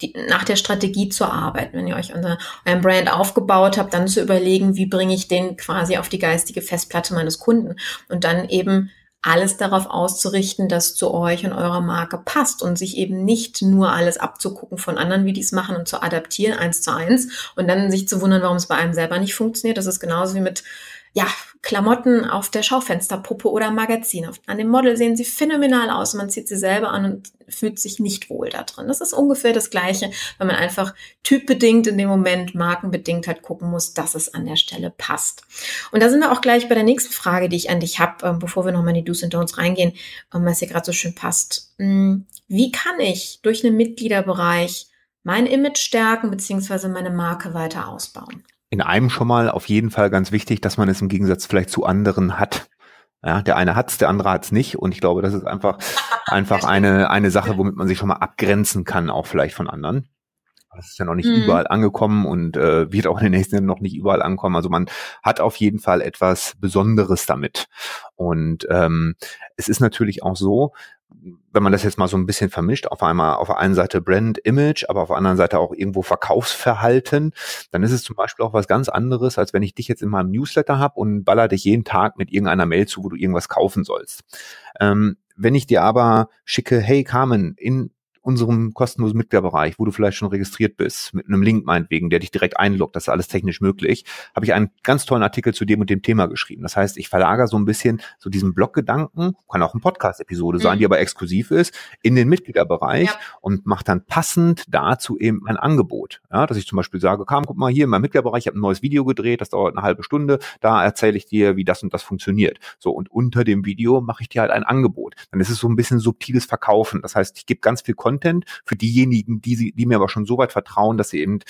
die, nach der Strategie zu arbeiten. Wenn ihr euch unser, euren Brand aufgebaut habt, dann zu überlegen, wie bringe ich den quasi auf die geistige Festplatte meines Kunden und dann eben alles darauf auszurichten, dass zu euch und eurer Marke passt und sich eben nicht nur alles abzugucken von anderen, wie die es machen und zu adaptieren eins zu eins und dann sich zu wundern, warum es bei einem selber nicht funktioniert. Das ist genauso wie mit ja, Klamotten auf der Schaufensterpuppe oder Magazin. An dem Model sehen sie phänomenal aus. Man zieht sie selber an und fühlt sich nicht wohl da drin. Das ist ungefähr das Gleiche, wenn man einfach typbedingt in dem Moment, markenbedingt halt gucken muss, dass es an der Stelle passt. Und da sind wir auch gleich bei der nächsten Frage, die ich an dich habe, ähm, bevor wir nochmal in die Do's und Don'ts reingehen, ähm, was hier gerade so schön passt. Hm, wie kann ich durch einen Mitgliederbereich mein Image stärken beziehungsweise meine Marke weiter ausbauen? in einem schon mal auf jeden Fall ganz wichtig, dass man es im Gegensatz vielleicht zu anderen hat. Ja, der eine hat's, der andere hat's nicht. Und ich glaube, das ist einfach, *laughs* einfach eine, eine Sache, womit man sich schon mal abgrenzen kann, auch vielleicht von anderen. Das ist ja noch nicht mhm. überall angekommen und äh, wird auch in den nächsten Jahren noch nicht überall ankommen. Also man hat auf jeden Fall etwas Besonderes damit. Und ähm, es ist natürlich auch so, wenn man das jetzt mal so ein bisschen vermischt, auf einmal auf der einen Seite Brand Image, aber auf der anderen Seite auch irgendwo Verkaufsverhalten, dann ist es zum Beispiel auch was ganz anderes, als wenn ich dich jetzt in meinem Newsletter habe und baller dich jeden Tag mit irgendeiner Mail zu, wo du irgendwas kaufen sollst. Ähm, wenn ich dir aber schicke, hey Carmen, in unserem kostenlosen Mitgliederbereich, wo du vielleicht schon registriert bist, mit einem Link meinetwegen, der dich direkt einloggt, das ist alles technisch möglich, habe ich einen ganz tollen Artikel zu dem und dem Thema geschrieben. Das heißt, ich verlagere so ein bisschen so diesen Bloggedanken, kann auch eine Podcast-Episode sein, mhm. die aber exklusiv ist, in den Mitgliederbereich ja. und mache dann passend dazu eben mein Angebot. Ja, dass ich zum Beispiel sage, komm, guck mal hier in meinem Mitgliederbereich, ich habe ein neues Video gedreht, das dauert eine halbe Stunde, da erzähle ich dir, wie das und das funktioniert. So, und unter dem Video mache ich dir halt ein Angebot. Dann ist es so ein bisschen subtiles Verkaufen. Das heißt, ich gebe ganz viel Content Content für diejenigen, die, sie, die mir aber schon so weit vertrauen, dass sie eben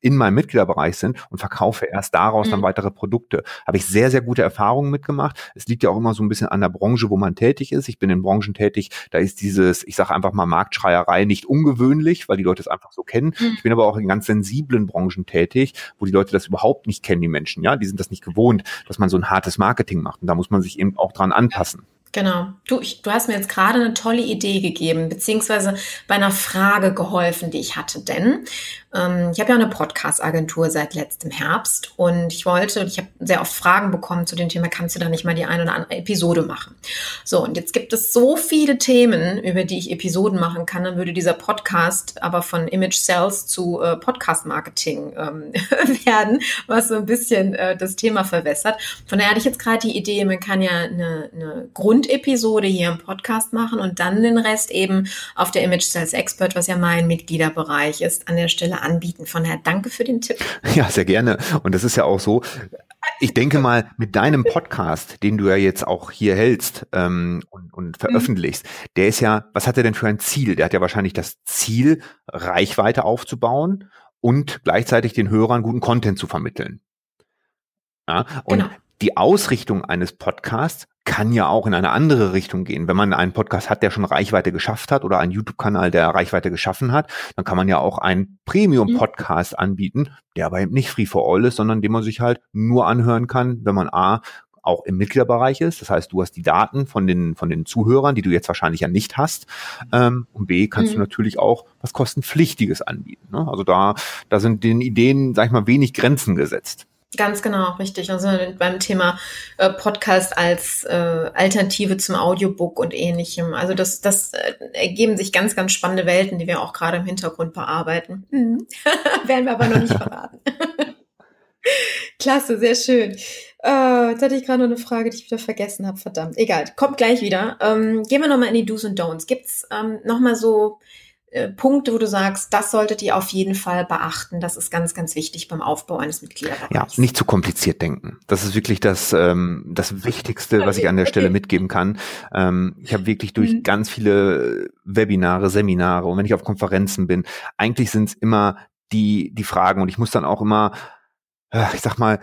in meinem Mitgliederbereich sind und verkaufe erst daraus mhm. dann weitere Produkte. Habe ich sehr, sehr gute Erfahrungen mitgemacht. Es liegt ja auch immer so ein bisschen an der Branche, wo man tätig ist. Ich bin in Branchen tätig, da ist dieses, ich sage einfach mal Marktschreierei nicht ungewöhnlich, weil die Leute es einfach so kennen. Mhm. Ich bin aber auch in ganz sensiblen Branchen tätig, wo die Leute das überhaupt nicht kennen, die Menschen. Ja, die sind das nicht gewohnt, dass man so ein hartes Marketing macht. Und da muss man sich eben auch dran anpassen. Genau. Du, ich, du hast mir jetzt gerade eine tolle Idee gegeben, beziehungsweise bei einer Frage geholfen, die ich hatte. Denn ähm, ich habe ja eine Podcast-Agentur seit letztem Herbst und ich wollte, ich habe sehr oft Fragen bekommen zu dem Thema, kannst du da nicht mal die eine oder andere Episode machen? So, und jetzt gibt es so viele Themen, über die ich Episoden machen kann, dann würde dieser Podcast aber von Image Sales zu äh, Podcast-Marketing ähm, *laughs* werden, was so ein bisschen äh, das Thema verwässert. Von daher hatte ich jetzt gerade die Idee, man kann ja eine, eine Grundepisode hier im Podcast machen und dann den Rest eben auf der Image Sales Expert, was ja mein Mitgliederbereich ist, an der Stelle anbieten. Von daher danke für den Tipp. *laughs* Ja, sehr gerne. Und das ist ja auch so. Ich denke mal, mit deinem Podcast, den du ja jetzt auch hier hältst ähm, und, und veröffentlichst, mhm. der ist ja, was hat er denn für ein Ziel? Der hat ja wahrscheinlich das Ziel, Reichweite aufzubauen und gleichzeitig den Hörern guten Content zu vermitteln. Ja, und genau. Die Ausrichtung eines Podcasts kann ja auch in eine andere Richtung gehen. Wenn man einen Podcast hat, der schon Reichweite geschafft hat oder einen YouTube-Kanal, der Reichweite geschaffen hat, dann kann man ja auch einen Premium-Podcast mhm. anbieten, der aber eben nicht free for all ist, sondern den man sich halt nur anhören kann, wenn man A, auch im Mitgliederbereich ist. Das heißt, du hast die Daten von den, von den Zuhörern, die du jetzt wahrscheinlich ja nicht hast. Ähm, und B, kannst mhm. du natürlich auch was kostenpflichtiges anbieten. Ne? Also da, da sind den Ideen, sag ich mal, wenig Grenzen gesetzt. Ganz genau, richtig. Also beim Thema äh, Podcast als äh, Alternative zum Audiobook und ähnlichem. Also das, das äh, ergeben sich ganz, ganz spannende Welten, die wir auch gerade im Hintergrund bearbeiten. Mhm. *laughs* Werden wir aber noch nicht verraten. *laughs* Klasse, sehr schön. Äh, jetzt hatte ich gerade noch eine Frage, die ich wieder vergessen habe. Verdammt. Egal, kommt gleich wieder. Ähm, gehen wir nochmal in die Do's und Don'ts. Gibt's ähm, nochmal so äh, Punkte, wo du sagst, das solltet ihr auf jeden Fall beachten. Das ist ganz, ganz wichtig beim Aufbau eines Mitgliederbereichs. Ja, nicht zu kompliziert denken. Das ist wirklich das, ähm, das Wichtigste, was ich an der Stelle mitgeben kann. Ähm, ich habe wirklich durch mhm. ganz viele Webinare, Seminare und wenn ich auf Konferenzen bin, eigentlich sind es immer die, die Fragen und ich muss dann auch immer, äh, ich sag mal,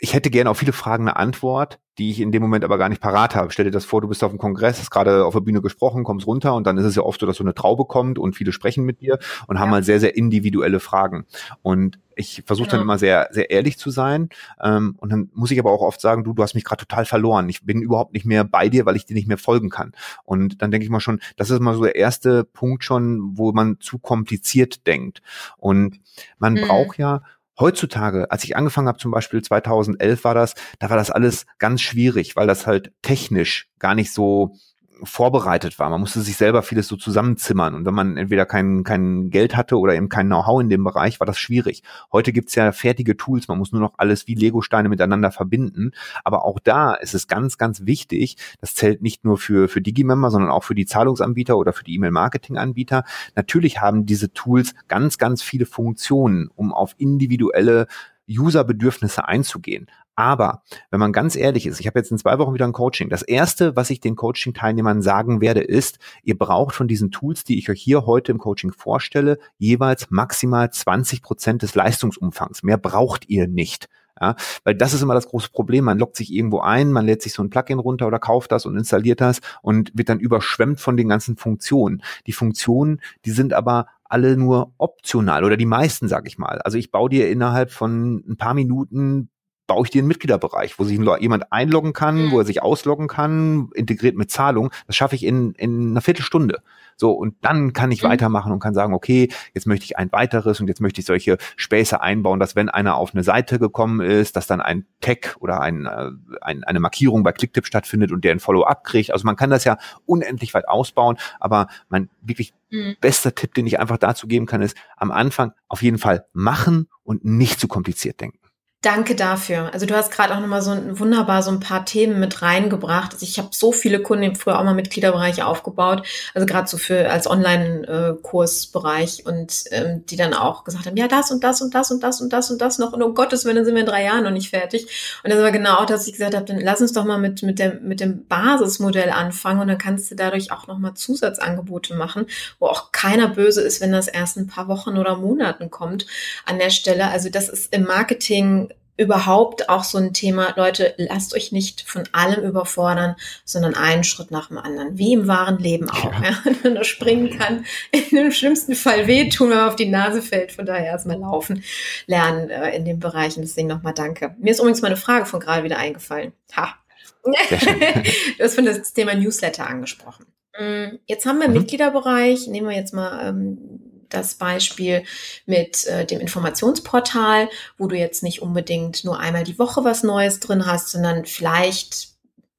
ich hätte gerne auf viele Fragen eine Antwort, die ich in dem Moment aber gar nicht parat habe. Stell dir das vor, du bist auf dem Kongress, hast gerade auf der Bühne gesprochen, kommst runter und dann ist es ja oft so, dass so eine Traube kommt und viele sprechen mit dir und ja. haben halt sehr, sehr individuelle Fragen. Und ich versuche genau. dann immer sehr, sehr ehrlich zu sein. Ähm, und dann muss ich aber auch oft sagen, du, du hast mich gerade total verloren. Ich bin überhaupt nicht mehr bei dir, weil ich dir nicht mehr folgen kann. Und dann denke ich mal schon, das ist mal so der erste Punkt schon, wo man zu kompliziert denkt. Und man mhm. braucht ja Heutzutage, als ich angefangen habe, zum Beispiel 2011 war das, da war das alles ganz schwierig, weil das halt technisch gar nicht so vorbereitet war. Man musste sich selber vieles so zusammenzimmern. Und wenn man entweder kein, kein Geld hatte oder eben kein Know-how in dem Bereich, war das schwierig. Heute gibt's ja fertige Tools. Man muss nur noch alles wie Lego-Steine miteinander verbinden. Aber auch da ist es ganz, ganz wichtig. Das zählt nicht nur für, für Digimember, sondern auch für die Zahlungsanbieter oder für die E-Mail-Marketing-Anbieter. Natürlich haben diese Tools ganz, ganz viele Funktionen, um auf individuelle User-Bedürfnisse einzugehen. Aber wenn man ganz ehrlich ist, ich habe jetzt in zwei Wochen wieder ein Coaching. Das erste, was ich den Coaching-Teilnehmern sagen werde, ist, ihr braucht von diesen Tools, die ich euch hier heute im Coaching vorstelle, jeweils maximal 20 Prozent des Leistungsumfangs. Mehr braucht ihr nicht. Ja, weil das ist immer das große Problem. Man lockt sich irgendwo ein, man lädt sich so ein Plugin runter oder kauft das und installiert das und wird dann überschwemmt von den ganzen Funktionen. Die Funktionen, die sind aber alle nur optional oder die meisten, sag ich mal. Also ich baue dir innerhalb von ein paar Minuten baue ich dir einen Mitgliederbereich, wo sich jemand einloggen kann, mhm. wo er sich ausloggen kann, integriert mit Zahlung. Das schaffe ich in, in einer Viertelstunde. So, und dann kann ich mhm. weitermachen und kann sagen, okay, jetzt möchte ich ein weiteres und jetzt möchte ich solche Späße einbauen, dass wenn einer auf eine Seite gekommen ist, dass dann ein Tag oder ein, äh, ein, eine Markierung bei Clicktip stattfindet und der ein Follow-up kriegt. Also man kann das ja unendlich weit ausbauen, aber mein wirklich mhm. bester Tipp, den ich einfach dazu geben kann, ist am Anfang auf jeden Fall machen und nicht zu kompliziert denken. Danke dafür. Also du hast gerade auch nochmal so ein, wunderbar so ein paar Themen mit reingebracht. Also ich habe so viele Kunden früher auch mal Mitgliederbereiche aufgebaut, also gerade so für als Online-Kursbereich und ähm, die dann auch gesagt haben, ja das und das und das und das und das und das noch und um Gottes Willen, dann sind wir in drei Jahren noch nicht fertig. Und das war genau, dass ich gesagt habe, dann lass uns doch mal mit mit dem mit dem Basismodell anfangen und dann kannst du dadurch auch nochmal Zusatzangebote machen, wo auch keiner böse ist, wenn das erst ein paar Wochen oder Monaten kommt an der Stelle. Also das ist im Marketing überhaupt auch so ein Thema, Leute, lasst euch nicht von allem überfordern, sondern einen Schritt nach dem anderen. Wie im wahren Leben auch. Ja. Ja. Wenn man springen kann, in dem schlimmsten Fall wehtun, wenn man auf die Nase fällt. Von daher erstmal laufen, lernen äh, in dem Bereich. Und deswegen nochmal danke. Mir ist übrigens meine Frage von gerade wieder eingefallen. Ha. *laughs* du hast von das Thema Newsletter angesprochen. Mm, jetzt haben wir im mhm. Mitgliederbereich, nehmen wir jetzt mal ähm, das Beispiel mit äh, dem Informationsportal, wo du jetzt nicht unbedingt nur einmal die Woche was Neues drin hast, sondern vielleicht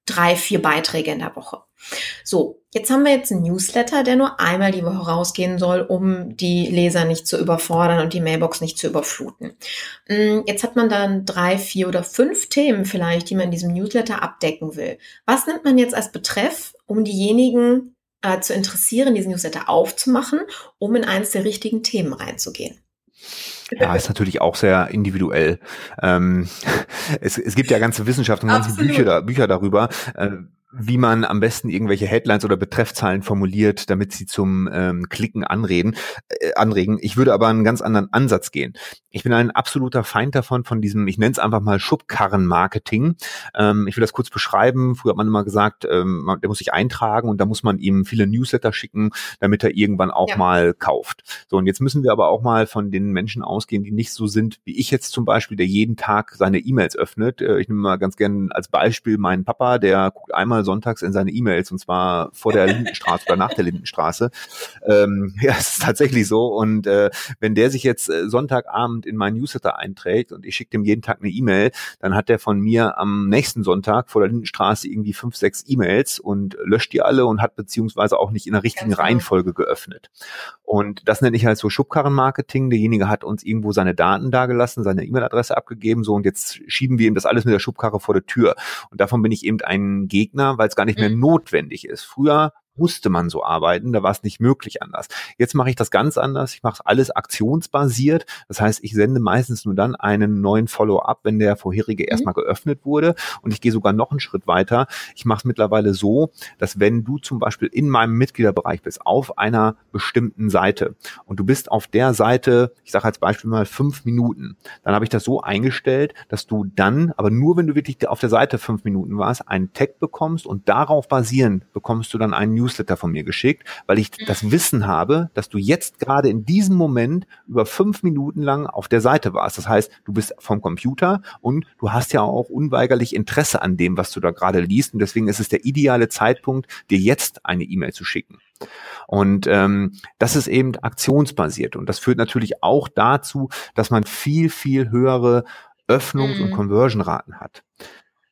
drei, vier Beiträge in der Woche. So, jetzt haben wir jetzt einen Newsletter, der nur einmal die Woche rausgehen soll, um die Leser nicht zu überfordern und die Mailbox nicht zu überfluten. Mm, jetzt hat man dann drei, vier oder fünf Themen vielleicht, die man in diesem Newsletter abdecken will. Was nimmt man jetzt als Betreff, um diejenigen äh, zu interessieren, diesen Newsletter aufzumachen, um in eines der richtigen Themen reinzugehen. Ja, ist natürlich auch sehr individuell. Ähm, *laughs* es, es gibt ja ganze Wissenschaften, ganze Bücher, Bücher darüber. Äh, wie man am besten irgendwelche Headlines oder Betreffzahlen formuliert, damit sie zum ähm, Klicken anreden, äh, anregen. Ich würde aber einen ganz anderen Ansatz gehen. Ich bin ein absoluter Feind davon, von diesem, ich nenne es einfach mal Schubkarren-Marketing. Ähm, ich will das kurz beschreiben. Früher hat man immer gesagt, ähm, der muss sich eintragen und da muss man ihm viele Newsletter schicken, damit er irgendwann auch ja. mal kauft. So, und jetzt müssen wir aber auch mal von den Menschen ausgehen, die nicht so sind, wie ich jetzt zum Beispiel, der jeden Tag seine E-Mails öffnet. Äh, ich nehme mal ganz gern als Beispiel meinen Papa, der guckt einmal sonntags in seine E-Mails und zwar vor der Lindenstraße oder nach der Lindenstraße. Ähm, *laughs* ja, es ist tatsächlich so. Und äh, wenn der sich jetzt äh, Sonntagabend in meinen Newsletter einträgt und ich schicke dem jeden Tag eine E-Mail, dann hat der von mir am nächsten Sonntag vor der Lindenstraße irgendwie fünf, sechs E-Mails und löscht die alle und hat beziehungsweise auch nicht in der richtigen. Reihenfolge geöffnet. Und das nenne ich halt so Schubkarrenmarketing. Derjenige hat uns irgendwo seine Daten dagelassen, seine E-Mail-Adresse abgegeben, so und jetzt schieben wir ihm das alles mit der Schubkarre vor der Tür. Und davon bin ich eben ein Gegner, weil es gar nicht mehr mhm. notwendig ist. Früher musste man so arbeiten, da war es nicht möglich anders. Jetzt mache ich das ganz anders, ich mache alles aktionsbasiert, das heißt, ich sende meistens nur dann einen neuen Follow-up, wenn der vorherige mhm. erstmal geöffnet wurde und ich gehe sogar noch einen Schritt weiter. Ich mache es mittlerweile so, dass wenn du zum Beispiel in meinem Mitgliederbereich bist, auf einer bestimmten Seite und du bist auf der Seite, ich sage als Beispiel mal fünf Minuten, dann habe ich das so eingestellt, dass du dann, aber nur wenn du wirklich auf der Seite fünf Minuten warst, einen Tag bekommst und darauf basierend bekommst du dann einen News Newsletter von mir geschickt, weil ich das mhm. Wissen habe, dass du jetzt gerade in diesem Moment über fünf Minuten lang auf der Seite warst. Das heißt, du bist vom Computer und du hast ja auch unweigerlich Interesse an dem, was du da gerade liest. Und deswegen ist es der ideale Zeitpunkt, dir jetzt eine E-Mail zu schicken. Und ähm, das ist eben aktionsbasiert. Und das führt natürlich auch dazu, dass man viel, viel höhere Öffnungs- mhm. und Conversion-Raten hat.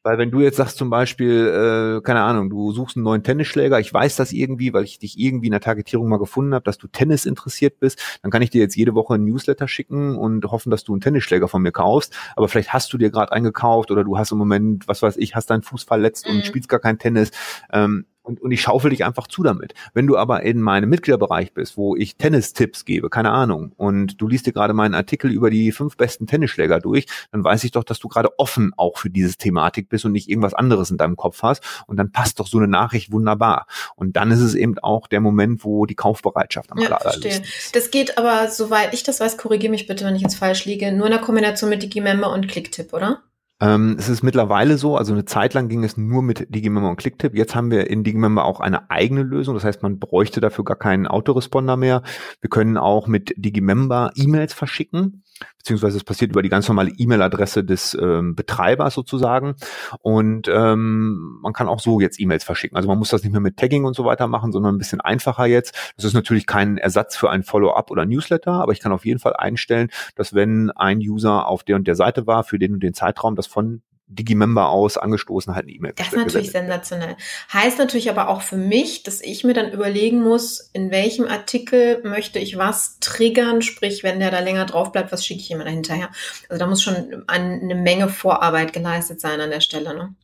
Weil wenn du jetzt sagst zum Beispiel, äh, keine Ahnung, du suchst einen neuen Tennisschläger, ich weiß das irgendwie, weil ich dich irgendwie in der Targetierung mal gefunden habe, dass du Tennis interessiert bist, dann kann ich dir jetzt jede Woche ein Newsletter schicken und hoffen, dass du einen Tennisschläger von mir kaufst. Aber vielleicht hast du dir gerade eingekauft oder du hast im Moment, was weiß ich, hast deinen Fuß verletzt mhm. und spielst gar kein Tennis. Ähm, und, und ich schaufel dich einfach zu damit. Wenn du aber in meinem Mitgliederbereich bist, wo ich Tennistipps gebe, keine Ahnung, und du liest dir gerade meinen Artikel über die fünf besten Tennisschläger durch, dann weiß ich doch, dass du gerade offen auch für diese Thematik bist und nicht irgendwas anderes in deinem Kopf hast. Und dann passt doch so eine Nachricht wunderbar. Und dann ist es eben auch der Moment, wo die Kaufbereitschaft am ja, allerersten ist. Das geht aber, soweit ich das weiß, korrigiere mich bitte, wenn ich jetzt falsch liege, nur in der Kombination mit Digimember und Clicktip, oder? Ähm, es ist mittlerweile so, also eine Zeit lang ging es nur mit Digimember und Clicktip. Jetzt haben wir in Digimember auch eine eigene Lösung. Das heißt, man bräuchte dafür gar keinen Autoresponder mehr. Wir können auch mit Digimember E-Mails verschicken beziehungsweise es passiert über die ganz normale E-Mail-Adresse des ähm, Betreibers sozusagen. Und ähm, man kann auch so jetzt E-Mails verschicken. Also man muss das nicht mehr mit Tagging und so weiter machen, sondern ein bisschen einfacher jetzt. Das ist natürlich kein Ersatz für ein Follow-up oder Newsletter, aber ich kann auf jeden Fall einstellen, dass wenn ein User auf der und der Seite war, für den und den Zeitraum, das von Digimember aus angestoßen halt eine E-Mail. Das ist natürlich sensationell. Heißt natürlich aber auch für mich, dass ich mir dann überlegen muss, in welchem Artikel möchte ich was triggern, sprich, wenn der da länger drauf bleibt, was schicke ich jemand hinterher. Also da muss schon eine Menge Vorarbeit geleistet sein an der Stelle. Ne?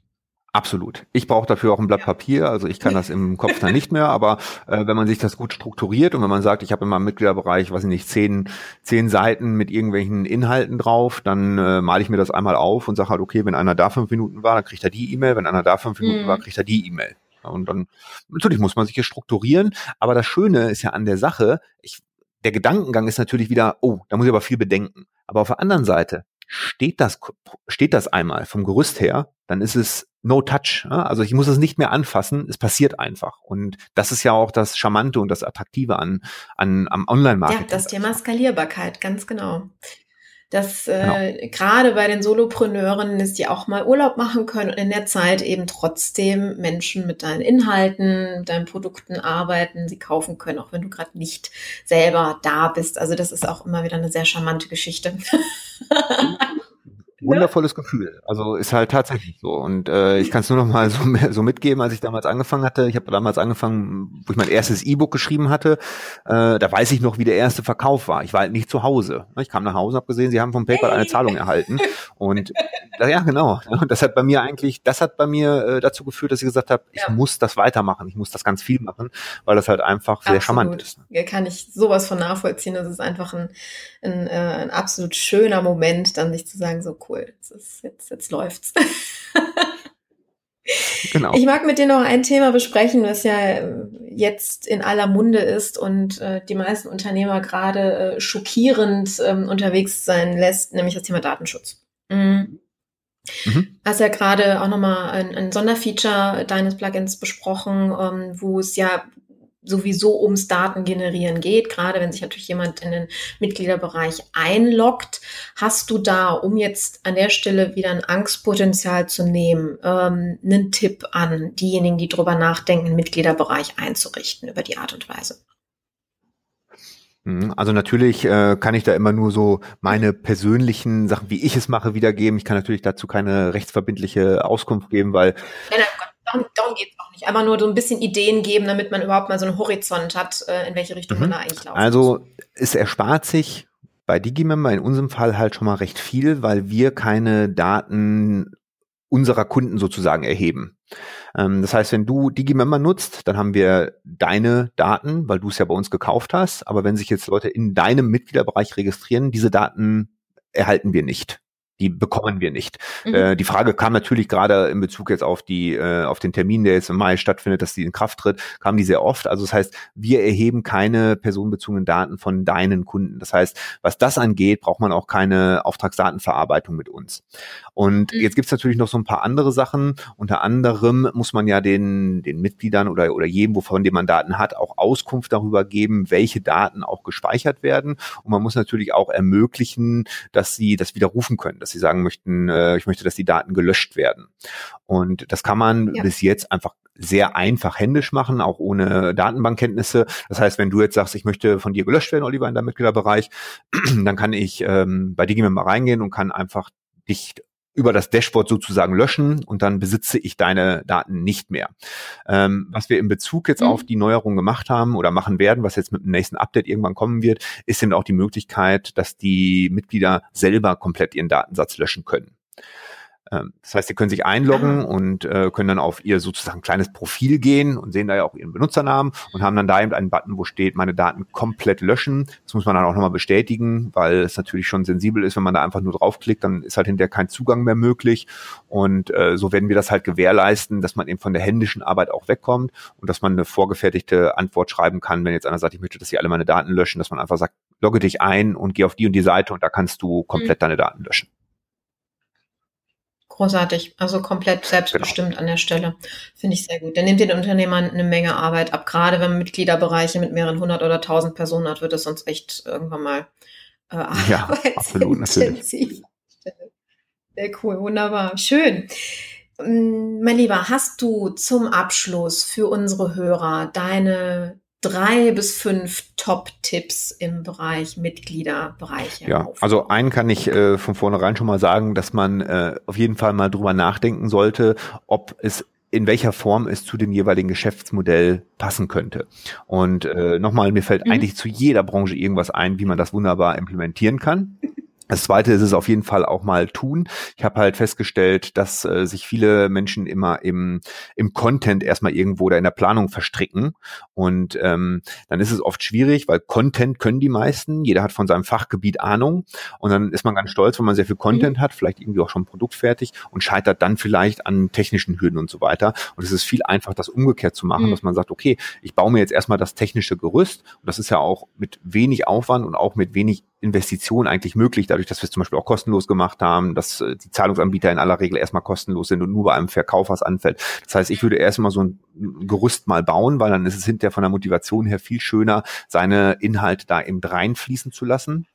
Absolut. Ich brauche dafür auch ein Blatt ja. Papier, also ich kann *laughs* das im Kopf dann nicht mehr, aber äh, wenn man sich das gut strukturiert und wenn man sagt, ich habe in meinem Mitgliederbereich, weiß ich nicht, zehn, zehn Seiten mit irgendwelchen Inhalten drauf, dann äh, male ich mir das einmal auf und sage halt, okay, wenn einer da fünf Minuten war, dann kriegt er die E-Mail, wenn einer da fünf Minuten mhm. war, kriegt er die E-Mail. Und dann, natürlich muss man sich hier strukturieren, aber das Schöne ist ja an der Sache, ich, der Gedankengang ist natürlich wieder, oh, da muss ich aber viel bedenken. Aber auf der anderen Seite, steht das, steht das einmal vom Gerüst her, dann ist es no touch. Also ich muss es nicht mehr anfassen, es passiert einfach. Und das ist ja auch das Charmante und das Attraktive an, an am Online-Marketing. Ja, das Thema Skalierbarkeit, ganz genau dass äh, genau. gerade bei den Solopreneuren ist die auch mal Urlaub machen können und in der Zeit eben trotzdem Menschen mit deinen Inhalten, mit deinen Produkten arbeiten, sie kaufen können, auch wenn du gerade nicht selber da bist. Also das ist auch immer wieder eine sehr charmante Geschichte. Wundervolles Gefühl. Also ist halt tatsächlich so. Und äh, ich kann es nur noch mal *laughs* so, so mitgeben, als ich damals angefangen hatte. Ich habe damals angefangen, wo ich mein erstes E-Book geschrieben hatte. Äh, da weiß ich noch, wie der erste Verkauf war. Ich war halt nicht zu Hause. Ich kam nach Hause habe gesehen, sie haben vom PayPal eine Zahlung erhalten. *laughs* Und ja, genau. Und das hat bei mir eigentlich, das hat bei mir äh, dazu geführt, dass ich gesagt habe, ich ja. muss das weitermachen. Ich muss das ganz viel machen, weil das halt einfach sehr absolut. charmant ist. Ja, kann ich sowas von nachvollziehen. Das ist einfach ein, ein, äh, ein absolut schöner Moment, dann sich zu sagen, so cool, jetzt, ist, jetzt, jetzt läuft's. Genau. Ich mag mit dir noch ein Thema besprechen, was ja äh, jetzt in aller Munde ist und äh, die meisten Unternehmer gerade äh, schockierend ähm, unterwegs sein lässt, nämlich das Thema Datenschutz. Mhm. Mhm. Hast ja gerade auch nochmal ein, ein Sonderfeature deines Plugins besprochen, ähm, wo es ja sowieso ums Datengenerieren geht, gerade wenn sich natürlich jemand in den Mitgliederbereich einloggt. Hast du da, um jetzt an der Stelle wieder ein Angstpotenzial zu nehmen, ähm, einen Tipp an diejenigen, die drüber nachdenken, einen Mitgliederbereich einzurichten über die Art und Weise? Mhm, also natürlich äh, kann ich da immer nur so meine persönlichen Sachen, wie ich es mache, wiedergeben. Ich kann natürlich dazu keine rechtsverbindliche Auskunft geben, weil ja, darum, darum geht es auch nicht. Einfach nur so ein bisschen Ideen geben, damit man überhaupt mal so einen Horizont hat, äh, in welche Richtung mhm. man da eigentlich laufen Also muss. es erspart sich bei Digimember in unserem Fall halt schon mal recht viel, weil wir keine Daten unserer Kunden sozusagen erheben. Ähm, das heißt, wenn du Digimember nutzt, dann haben wir deine Daten, weil du es ja bei uns gekauft hast. Aber wenn sich jetzt Leute in deinem Mitgliederbereich registrieren, diese Daten erhalten wir nicht die bekommen wir nicht. Mhm. Äh, die Frage kam natürlich gerade in Bezug jetzt auf die äh, auf den Termin, der jetzt im Mai stattfindet, dass die in Kraft tritt, kam die sehr oft. Also das heißt, wir erheben keine personenbezogenen Daten von deinen Kunden. Das heißt, was das angeht, braucht man auch keine Auftragsdatenverarbeitung mit uns. Und mhm. jetzt gibt's natürlich noch so ein paar andere Sachen. Unter anderem muss man ja den den Mitgliedern oder oder jedem, wovon dem man Daten hat, auch Auskunft darüber geben, welche Daten auch gespeichert werden. Und man muss natürlich auch ermöglichen, dass sie das widerrufen können dass sie sagen möchten, äh, ich möchte, dass die Daten gelöscht werden. Und das kann man ja. bis jetzt einfach sehr einfach händisch machen, auch ohne Datenbankkenntnisse. Das heißt, wenn du jetzt sagst, ich möchte von dir gelöscht werden, Oliver, in deinem Mitgliederbereich, *clears throat* dann kann ich ähm, bei Digimember reingehen und kann einfach dich über das Dashboard sozusagen löschen und dann besitze ich deine Daten nicht mehr. Ähm, was wir in Bezug jetzt mhm. auf die Neuerung gemacht haben oder machen werden, was jetzt mit dem nächsten Update irgendwann kommen wird, ist eben auch die Möglichkeit, dass die Mitglieder selber komplett ihren Datensatz löschen können. Ähm, das heißt, sie können sich einloggen ah. und äh, können dann auf ihr sozusagen kleines Profil gehen und sehen da ja auch ihren Benutzernamen und haben dann da eben einen Button, wo steht, meine Daten komplett löschen. Das muss man dann auch nochmal bestätigen, weil es natürlich schon sensibel ist, wenn man da einfach nur draufklickt, dann ist halt hinterher kein Zugang mehr möglich. Und äh, so werden wir das halt gewährleisten, dass man eben von der händischen Arbeit auch wegkommt und dass man eine vorgefertigte Antwort schreiben kann, wenn jetzt einer sagt, ich möchte, dass sie alle meine Daten löschen, dass man einfach sagt, logge dich ein und geh auf die und die Seite und da kannst du komplett mhm. deine Daten löschen. Großartig, also komplett selbstbestimmt genau. an der Stelle. Finde ich sehr gut. Dann nimmt den Unternehmern eine Menge Arbeit ab. Gerade wenn man Mitgliederbereiche mit mehreren hundert oder tausend Personen hat, wird es sonst echt irgendwann mal äh, ja, *laughs* absolut, natürlich. Sehr cool, wunderbar, schön. Mm, mein Lieber, hast du zum Abschluss für unsere Hörer deine drei bis fünf Top-Tipps im Bereich Mitgliederbereiche. Ja, aufbauen. also einen kann ich äh, von vornherein schon mal sagen, dass man äh, auf jeden Fall mal drüber nachdenken sollte, ob es in welcher Form es zu dem jeweiligen Geschäftsmodell passen könnte. Und äh, nochmal, mir fällt mhm. eigentlich zu jeder Branche irgendwas ein, wie man das wunderbar implementieren kann. Das zweite ist es auf jeden Fall auch mal tun. Ich habe halt festgestellt, dass äh, sich viele Menschen immer im, im Content erstmal irgendwo da in der Planung verstricken. Und ähm, dann ist es oft schwierig, weil Content können die meisten. Jeder hat von seinem Fachgebiet Ahnung. Und dann ist man ganz stolz, wenn man sehr viel Content mhm. hat, vielleicht irgendwie auch schon ein Produkt fertig und scheitert dann vielleicht an technischen Hürden und so weiter. Und es ist viel einfacher, das umgekehrt zu machen, mhm. dass man sagt, okay, ich baue mir jetzt erstmal das technische Gerüst. Und das ist ja auch mit wenig Aufwand und auch mit wenig Investition eigentlich möglich, dadurch, dass wir es zum Beispiel auch kostenlos gemacht haben, dass äh, die Zahlungsanbieter in aller Regel erstmal kostenlos sind und nur bei einem Verkauf was anfällt. Das heißt, ich würde erstmal so ein Gerüst mal bauen, weil dann ist es hinterher von der Motivation her viel schöner, seine Inhalte da eben reinfließen zu lassen.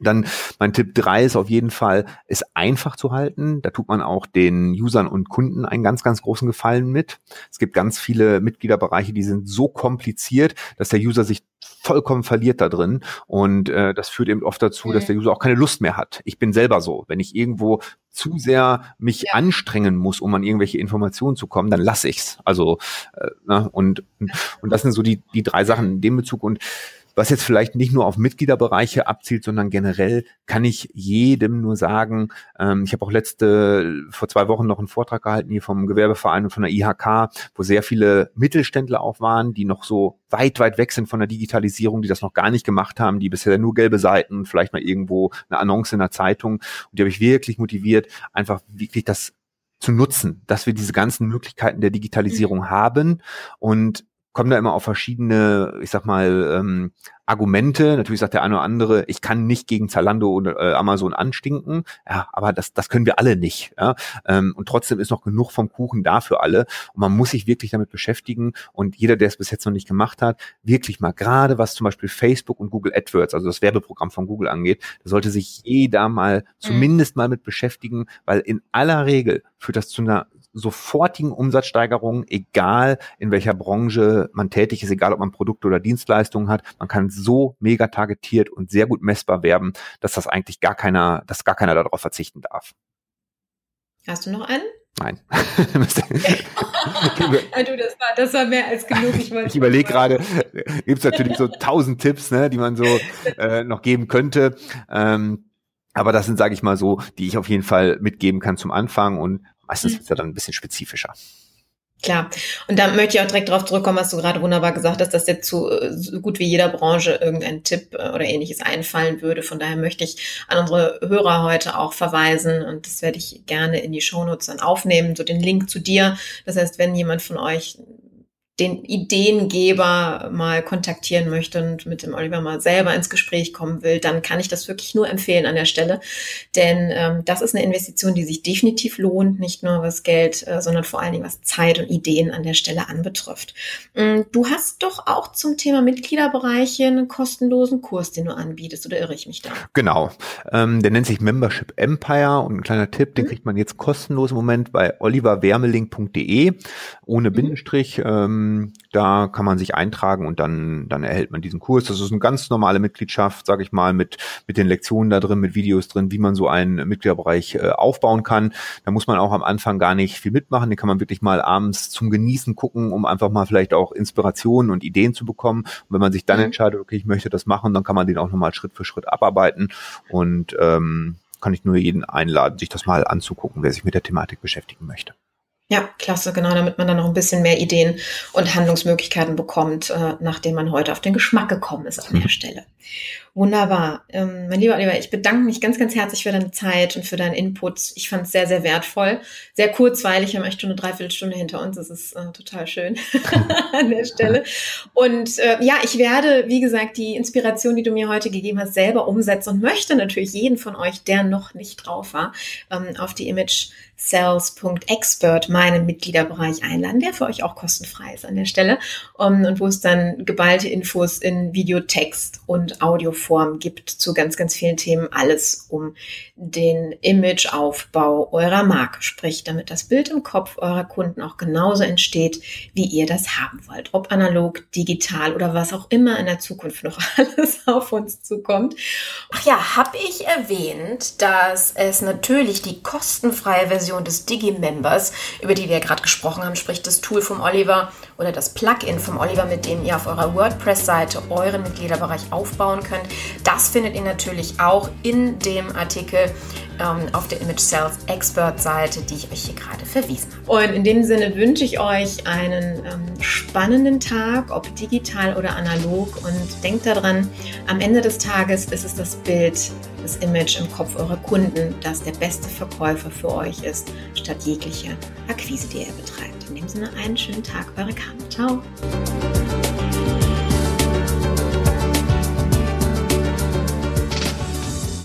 Dann mein Tipp drei ist auf jeden Fall, es einfach zu halten. Da tut man auch den Usern und Kunden einen ganz, ganz großen Gefallen mit. Es gibt ganz viele Mitgliederbereiche, die sind so kompliziert, dass der User sich vollkommen verliert da drin. Und äh, das führt eben oft dazu, dass der User auch keine Lust mehr hat. Ich bin selber so. Wenn ich irgendwo zu sehr mich ja. anstrengen muss, um an irgendwelche Informationen zu kommen, dann lasse ich's. Also äh, ne? und und das sind so die die drei Sachen in dem Bezug und was jetzt vielleicht nicht nur auf Mitgliederbereiche abzielt, sondern generell kann ich jedem nur sagen, ähm, ich habe auch letzte, vor zwei Wochen noch einen Vortrag gehalten hier vom Gewerbeverein und von der IHK, wo sehr viele Mittelständler auch waren, die noch so weit, weit weg sind von der Digitalisierung, die das noch gar nicht gemacht haben, die bisher nur gelbe Seiten, vielleicht mal irgendwo eine Annonce in der Zeitung. Und die habe ich wirklich motiviert, einfach wirklich das zu nutzen, dass wir diese ganzen Möglichkeiten der Digitalisierung haben und kommen da immer auf verschiedene, ich sag mal, ähm, Argumente. Natürlich sagt der eine oder andere, ich kann nicht gegen Zalando oder äh, Amazon anstinken. Ja, aber das, das können wir alle nicht. Ja? Ähm, und trotzdem ist noch genug vom Kuchen da für alle. Und man muss sich wirklich damit beschäftigen. Und jeder, der es bis jetzt noch nicht gemacht hat, wirklich mal gerade was zum Beispiel Facebook und Google AdWords, also das Werbeprogramm von Google angeht, da sollte sich jeder mal mhm. zumindest mal mit beschäftigen, weil in aller Regel führt das zu einer sofortigen Umsatzsteigerungen, egal in welcher Branche man tätig ist, egal ob man Produkte oder Dienstleistungen hat. Man kann so mega targetiert und sehr gut messbar werben, dass das eigentlich gar keiner, dass gar keiner darauf verzichten darf. Hast du noch einen? Nein. *laughs* *laughs* du, das war, das war mehr als genug. Ich, ich überlege gerade, gibt es natürlich so tausend Tipps, ne, die man so *laughs* äh, noch geben könnte. Ähm, aber das sind, sage ich mal so, die ich auf jeden Fall mitgeben kann zum Anfang und Meistens mhm. ist er dann ein bisschen spezifischer. Klar. Und da möchte ich auch direkt darauf zurückkommen, was du gerade wunderbar gesagt hast, dass dir zu so gut wie jeder Branche irgendein Tipp äh, oder ähnliches einfallen würde. Von daher möchte ich an unsere Hörer heute auch verweisen und das werde ich gerne in die Shownotes dann aufnehmen, so den Link zu dir. Das heißt, wenn jemand von euch den Ideengeber mal kontaktieren möchte und mit dem Oliver mal selber ins Gespräch kommen will, dann kann ich das wirklich nur empfehlen an der Stelle. Denn ähm, das ist eine Investition, die sich definitiv lohnt, nicht nur was Geld, äh, sondern vor allen Dingen was Zeit und Ideen an der Stelle anbetrifft. Ähm, du hast doch auch zum Thema Mitgliederbereiche einen kostenlosen Kurs, den du anbietest, oder irre ich mich da? Genau. Ähm, der nennt sich Membership Empire und ein kleiner Tipp, den mhm. kriegt man jetzt kostenlos im Moment bei oliverwermeling.de ohne mhm. Bindestrich. Ähm, ähm, da kann man sich eintragen und dann, dann erhält man diesen Kurs. Das ist eine ganz normale Mitgliedschaft, sage ich mal, mit, mit den Lektionen da drin, mit Videos drin, wie man so einen Mitgliederbereich äh, aufbauen kann. Da muss man auch am Anfang gar nicht viel mitmachen. Den kann man wirklich mal abends zum Genießen gucken, um einfach mal vielleicht auch Inspirationen und Ideen zu bekommen. Und wenn man sich dann mhm. entscheidet, okay, ich möchte das machen, dann kann man den auch nochmal Schritt für Schritt abarbeiten und ähm, kann ich nur jeden einladen, sich das mal anzugucken, wer sich mit der Thematik beschäftigen möchte. Ja, klasse, genau, damit man dann noch ein bisschen mehr Ideen und Handlungsmöglichkeiten bekommt, äh, nachdem man heute auf den Geschmack gekommen ist an der mhm. Stelle. Wunderbar. Ähm, mein lieber Oliver, ich bedanke mich ganz, ganz herzlich für deine Zeit und für deinen Input. Ich fand es sehr, sehr wertvoll. Sehr kurzweilig. Wir haben echt schon eine Dreiviertelstunde hinter uns. Das ist äh, total schön *laughs* an der Stelle. Und äh, ja, ich werde, wie gesagt, die Inspiration, die du mir heute gegeben hast, selber umsetzen und möchte natürlich jeden von euch, der noch nicht drauf war, ähm, auf die Image sales.expert, meinen Mitgliederbereich einladen, der für euch auch kostenfrei ist an der Stelle um, und wo es dann geballte Infos in Videotext und Audioform gibt zu ganz, ganz vielen Themen. Alles um den Imageaufbau eurer Marke, sprich, damit das Bild im Kopf eurer Kunden auch genauso entsteht, wie ihr das haben wollt. Ob analog, digital oder was auch immer in der Zukunft noch *laughs* alles auf uns zukommt. Ach ja, habe ich erwähnt, dass es natürlich die kostenfreie Version Version des Digi-Members, über die wir ja gerade gesprochen haben, sprich das Tool vom Oliver oder das Plugin vom Oliver, mit dem ihr auf eurer WordPress-Seite euren Mitgliederbereich aufbauen könnt. Das findet ihr natürlich auch in dem Artikel ähm, auf der Image Sales Expert Seite, die ich euch hier gerade verwiesen habe. Und in dem Sinne wünsche ich euch einen ähm, spannenden Tag, ob digital oder analog. Und denkt daran, am Ende des Tages ist es das Bild, das Image im Kopf eurer Kunden, das der beste Verkäufer für euch ist, statt jegliche Akquise, die ihr betreibt. In dem Sinne einen schönen Tag, eure Carmen. Ciao.